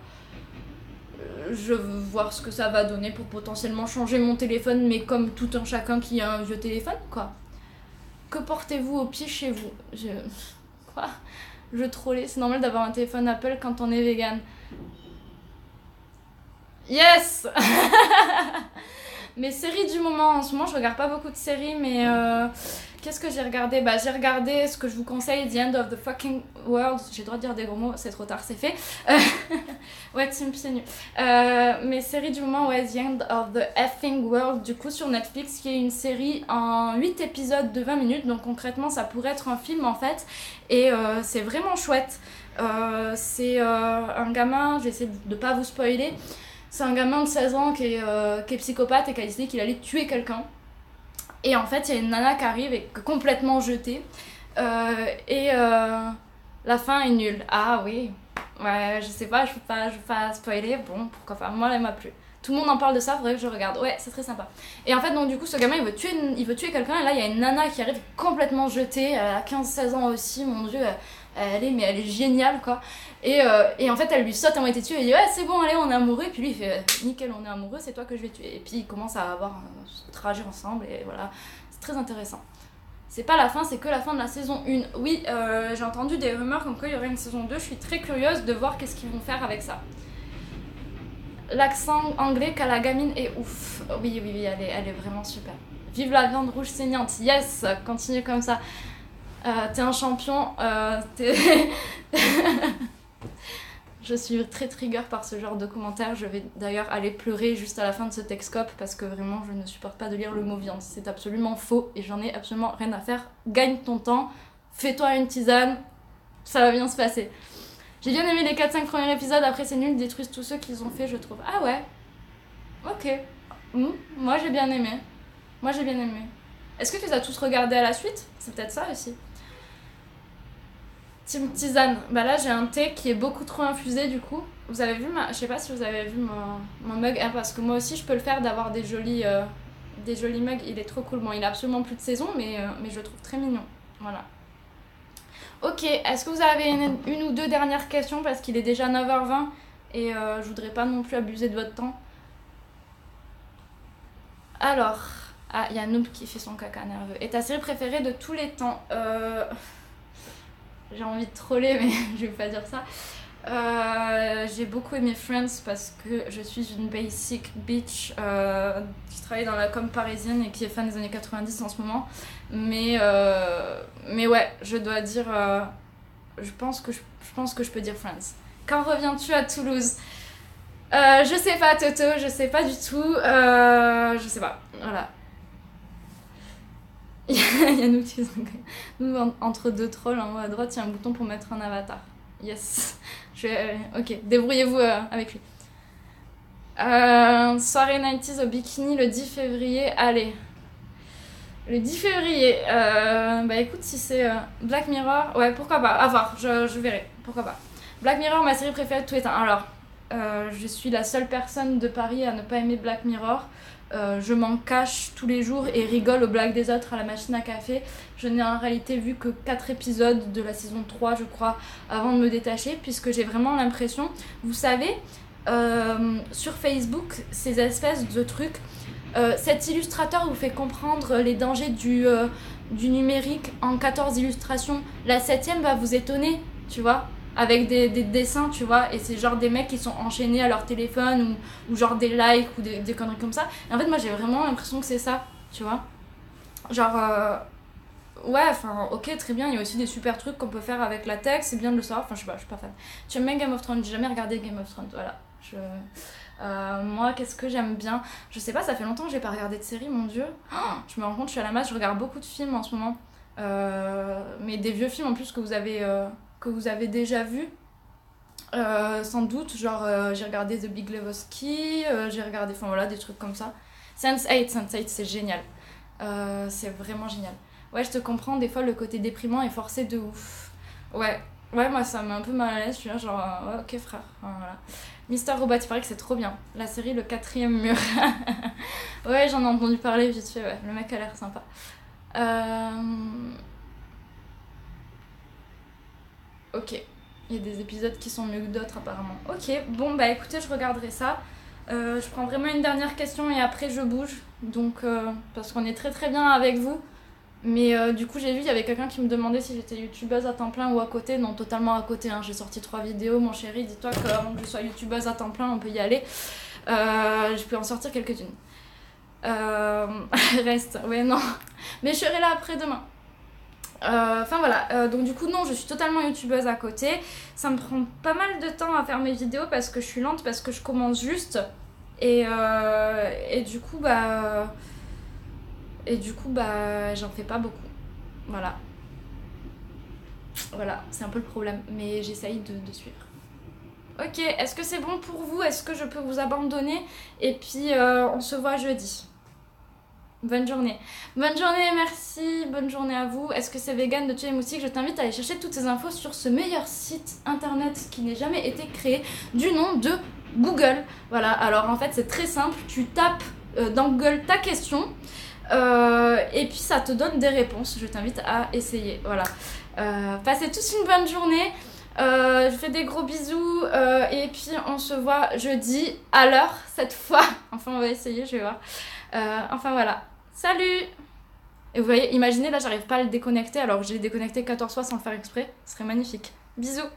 je veux voir ce que ça va donner pour potentiellement changer mon téléphone, mais comme tout un chacun qui a un vieux téléphone, quoi. Que portez-vous au pied chez vous Je... Quoi Je trollais, c'est normal d'avoir un téléphone Apple quand on est vegan. Yes <laughs> Mes séries du moment, en ce moment je regarde pas beaucoup de séries, mais euh, qu'est-ce que j'ai regardé Bah j'ai regardé ce que je vous conseille, The End of the Fucking World. J'ai le droit de dire des gros mots, c'est trop tard, c'est fait. <laughs> ouais, Tim c'est nul. Euh, mes séries du moment, ouais, The End of the Effing World, du coup sur Netflix, qui est une série en 8 épisodes de 20 minutes, donc concrètement ça pourrait être un film en fait, et euh, c'est vraiment chouette. Euh, c'est euh, un gamin, j'essaie de pas vous spoiler, c'est un gamin de 16 ans qui est, euh, qui est psychopathe et qui a décidé qu'il allait tuer quelqu'un. Et en fait, il y a une nana qui arrive et complètement jetée. Euh, et euh, la fin est nulle. Ah oui, ouais, je sais pas, je veux pas, je pas spoiler. Bon, pourquoi pas, moi elle m'a plu. Tout le monde en parle de ça, faudrait que je regarde. Ouais, c'est très sympa. Et en fait, donc du coup, ce gamin il veut tuer, il veut tuer quelqu'un. Et là, il y a une nana qui arrive complètement jetée. Elle a 15-16 ans aussi, mon dieu. Elle est, mais elle est géniale quoi. Et, euh, et en fait, elle lui saute à moitié dessus et dit Ouais, c'est bon, allez, on est amoureux. Puis lui, il fait Nickel, on est amoureux, c'est toi que je vais tuer. Et puis ils commencent à avoir un trajet ensemble et voilà. C'est très intéressant. C'est pas la fin, c'est que la fin de la saison 1. Oui, euh, j'ai entendu des rumeurs comme quoi il y aurait une saison 2. Je suis très curieuse de voir qu'est-ce qu'ils vont faire avec ça. L'accent anglais qu'a la gamine est ouf. Oui, oui, oui, elle est, elle est vraiment super. Vive la viande rouge saignante. Yes, continue comme ça. Euh, t'es un champion. Euh, <laughs> Je suis très trigger par ce genre de commentaires. Je vais d'ailleurs aller pleurer juste à la fin de ce Texcope parce que vraiment je ne supporte pas de lire le mot viande. C'est absolument faux et j'en ai absolument rien à faire. Gagne ton temps, fais-toi une tisane, ça va bien se passer. J'ai bien aimé les 4-5 premiers épisodes, après c'est nul, détruisent tous ceux qu'ils ont fait, je trouve. Ah ouais Ok. Hmm, moi j'ai bien aimé. Moi j'ai bien aimé. Est-ce que tu les as tous regardés à la suite? C'est peut-être ça aussi. Team Tisane. Bah là, j'ai un thé qui est beaucoup trop infusé du coup. Vous avez vu ma. Je sais pas si vous avez vu mon, mon mug. Ah, parce que moi aussi, je peux le faire d'avoir des jolis, euh, des jolis mugs. Il est trop cool. Bon, il a absolument plus de saison, mais, euh, mais je le trouve très mignon. Voilà. Ok, est-ce que vous avez une, ou deux dernières questions? Parce qu'il est déjà 9h20 et euh, je voudrais pas non plus abuser de votre temps. Alors. Ah, il y a Noob qui fait son caca nerveux. Et ta série préférée de tous les temps euh j'ai envie de troller, mais <laughs> je vais pas dire ça. Euh, j'ai beaucoup aimé Friends parce que je suis une basic bitch euh, qui travaille dans la com parisienne et qui est fan des années 90 en ce moment. Mais, euh, mais ouais, je dois dire. je, pense que je, je pense que je peux dire Friends. Quand reviens-tu à Toulouse? Je sais pas, Toto, je sais pas du tout. Je sais pas. Voilà. <laughs> Il y a nous qui. Nous, en- entre deux trolls, en haut à droite, il y a un bouton pour mettre un avatar. Yes. Je euh, ok, débrouillez-vous euh, avec lui. Euh, soirée 90s au bikini le 10 février. Allez. Le 10 février. bah écoute, si c'est Black Mirror, ouais, pourquoi pas. À voir, je, je verrai. Pourquoi pas. Black Mirror, ma série préférée de les temps. Alors, je suis la seule personne de Paris à ne pas aimer Black Mirror. Euh, je m'en cache tous les jours et rigole aux blagues des autres à la machine à café. Je n'ai en réalité vu que 4 épisodes de la saison 3, je crois, avant de me détacher, puisque j'ai vraiment l'impression, vous savez, euh, sur Facebook, ces espèces de trucs, euh, cet illustrateur vous fait comprendre les dangers du, du numérique en 14 illustrations. La septième va vous étonner, tu vois avec des, des dessins, tu vois, et c'est genre des mecs qui sont enchaînés à leur téléphone ou, genre des likes ou des, conneries comme ça. Et en fait, moi j'ai vraiment l'impression que c'est ça, tu vois. Genre, euh, ouais, enfin, ok, très bien, il y a aussi des super trucs qu'on peut faire avec la tech, c'est bien de le savoir. Enfin, je sais pas, je suis pas fan. Tu aimes bien Game of Thrones? J'ai jamais regardé Game of Thrones, voilà. Je... Euh, moi, qu'est-ce que j'aime bien? Je sais pas, ça fait longtemps que j'ai pas regardé de série, mon dieu. Oh, je me rends compte, je suis à la masse, je regarde beaucoup de films en ce moment. Euh, mais des vieux films en plus que vous avez, que vous avez déjà vus. Euh, sans doute, genre euh, j'ai regardé The Big Lebowski, euh, j'ai regardé, enfin voilà, des trucs comme ça. Sense8, Sense8 c'est génial. C'est vraiment génial. Ouais, je te comprends, des fois le côté déprimant est forcé de ouf. Ouais, ouais, moi ça me met un peu mal à l'aise, je suis là genre, ok frère, Enfin, voilà. Mister Robot, il paraît que c'est trop bien. La série Le quatrième mur. <laughs> ouais, j'en ai entendu parler vite fait, ouais, le mec a l'air sympa. Euh... Ok. Il y a des épisodes qui sont mieux que d'autres apparemment. Ok, bon bah écoutez, je regarderai ça. Euh, je prends vraiment une dernière question et après je bouge. Donc, euh, parce qu'on est très très bien avec vous. Mais euh, du coup, j'ai vu, il y avait quelqu'un qui me demandait si j'étais youtubeuse à temps plein ou à côté. Non, totalement à côté. hein. J'ai sorti trois vidéos, mon chéri. Dis-toi qu'avant que je sois youtubeuse à temps plein, on peut y aller. Je peux en sortir quelques-unes. <laughs> Reste, ouais, non. Mais je serai là après demain. Euh, Enfin voilà, Euh, donc du coup non, je suis totalement youtubeuse à côté. Ça me prend pas mal de temps à faire mes vidéos parce que je suis lente, parce que je commence juste. Et, euh, du coup bah... Et du coup bah j'en fais pas beaucoup. Voilà. Voilà, c'est un peu le problème, mais j'essaye de, suivre. Ok, est-ce que c'est bon pour vous? Est-ce que je peux vous abandonner? Et puis on se voit jeudi. Bonne journée. Bonne journée, merci. Bonne journée à vous. Est-ce que c'est vegan de tuer les moustiques? Je t'invite à aller chercher toutes ces infos sur ce meilleur site internet qui n'ait jamais été créé du nom de Google. Voilà, alors en fait c'est très simple. Tu tapes euh, dans Google ta question euh, et puis ça te donne des réponses. Je t'invite à essayer. Voilà. Euh, passez tous une bonne journée. Je fais des gros bisous et puis on se voit jeudi à l'heure cette fois. <laughs> Enfin on va essayer, je vais voir. Euh, enfin voilà. Salut Et vous voyez, imaginez là j'arrive pas à le déconnecter alors que j'ai déconnecté 14 fois sans faire exprès. Ce serait magnifique. Bisous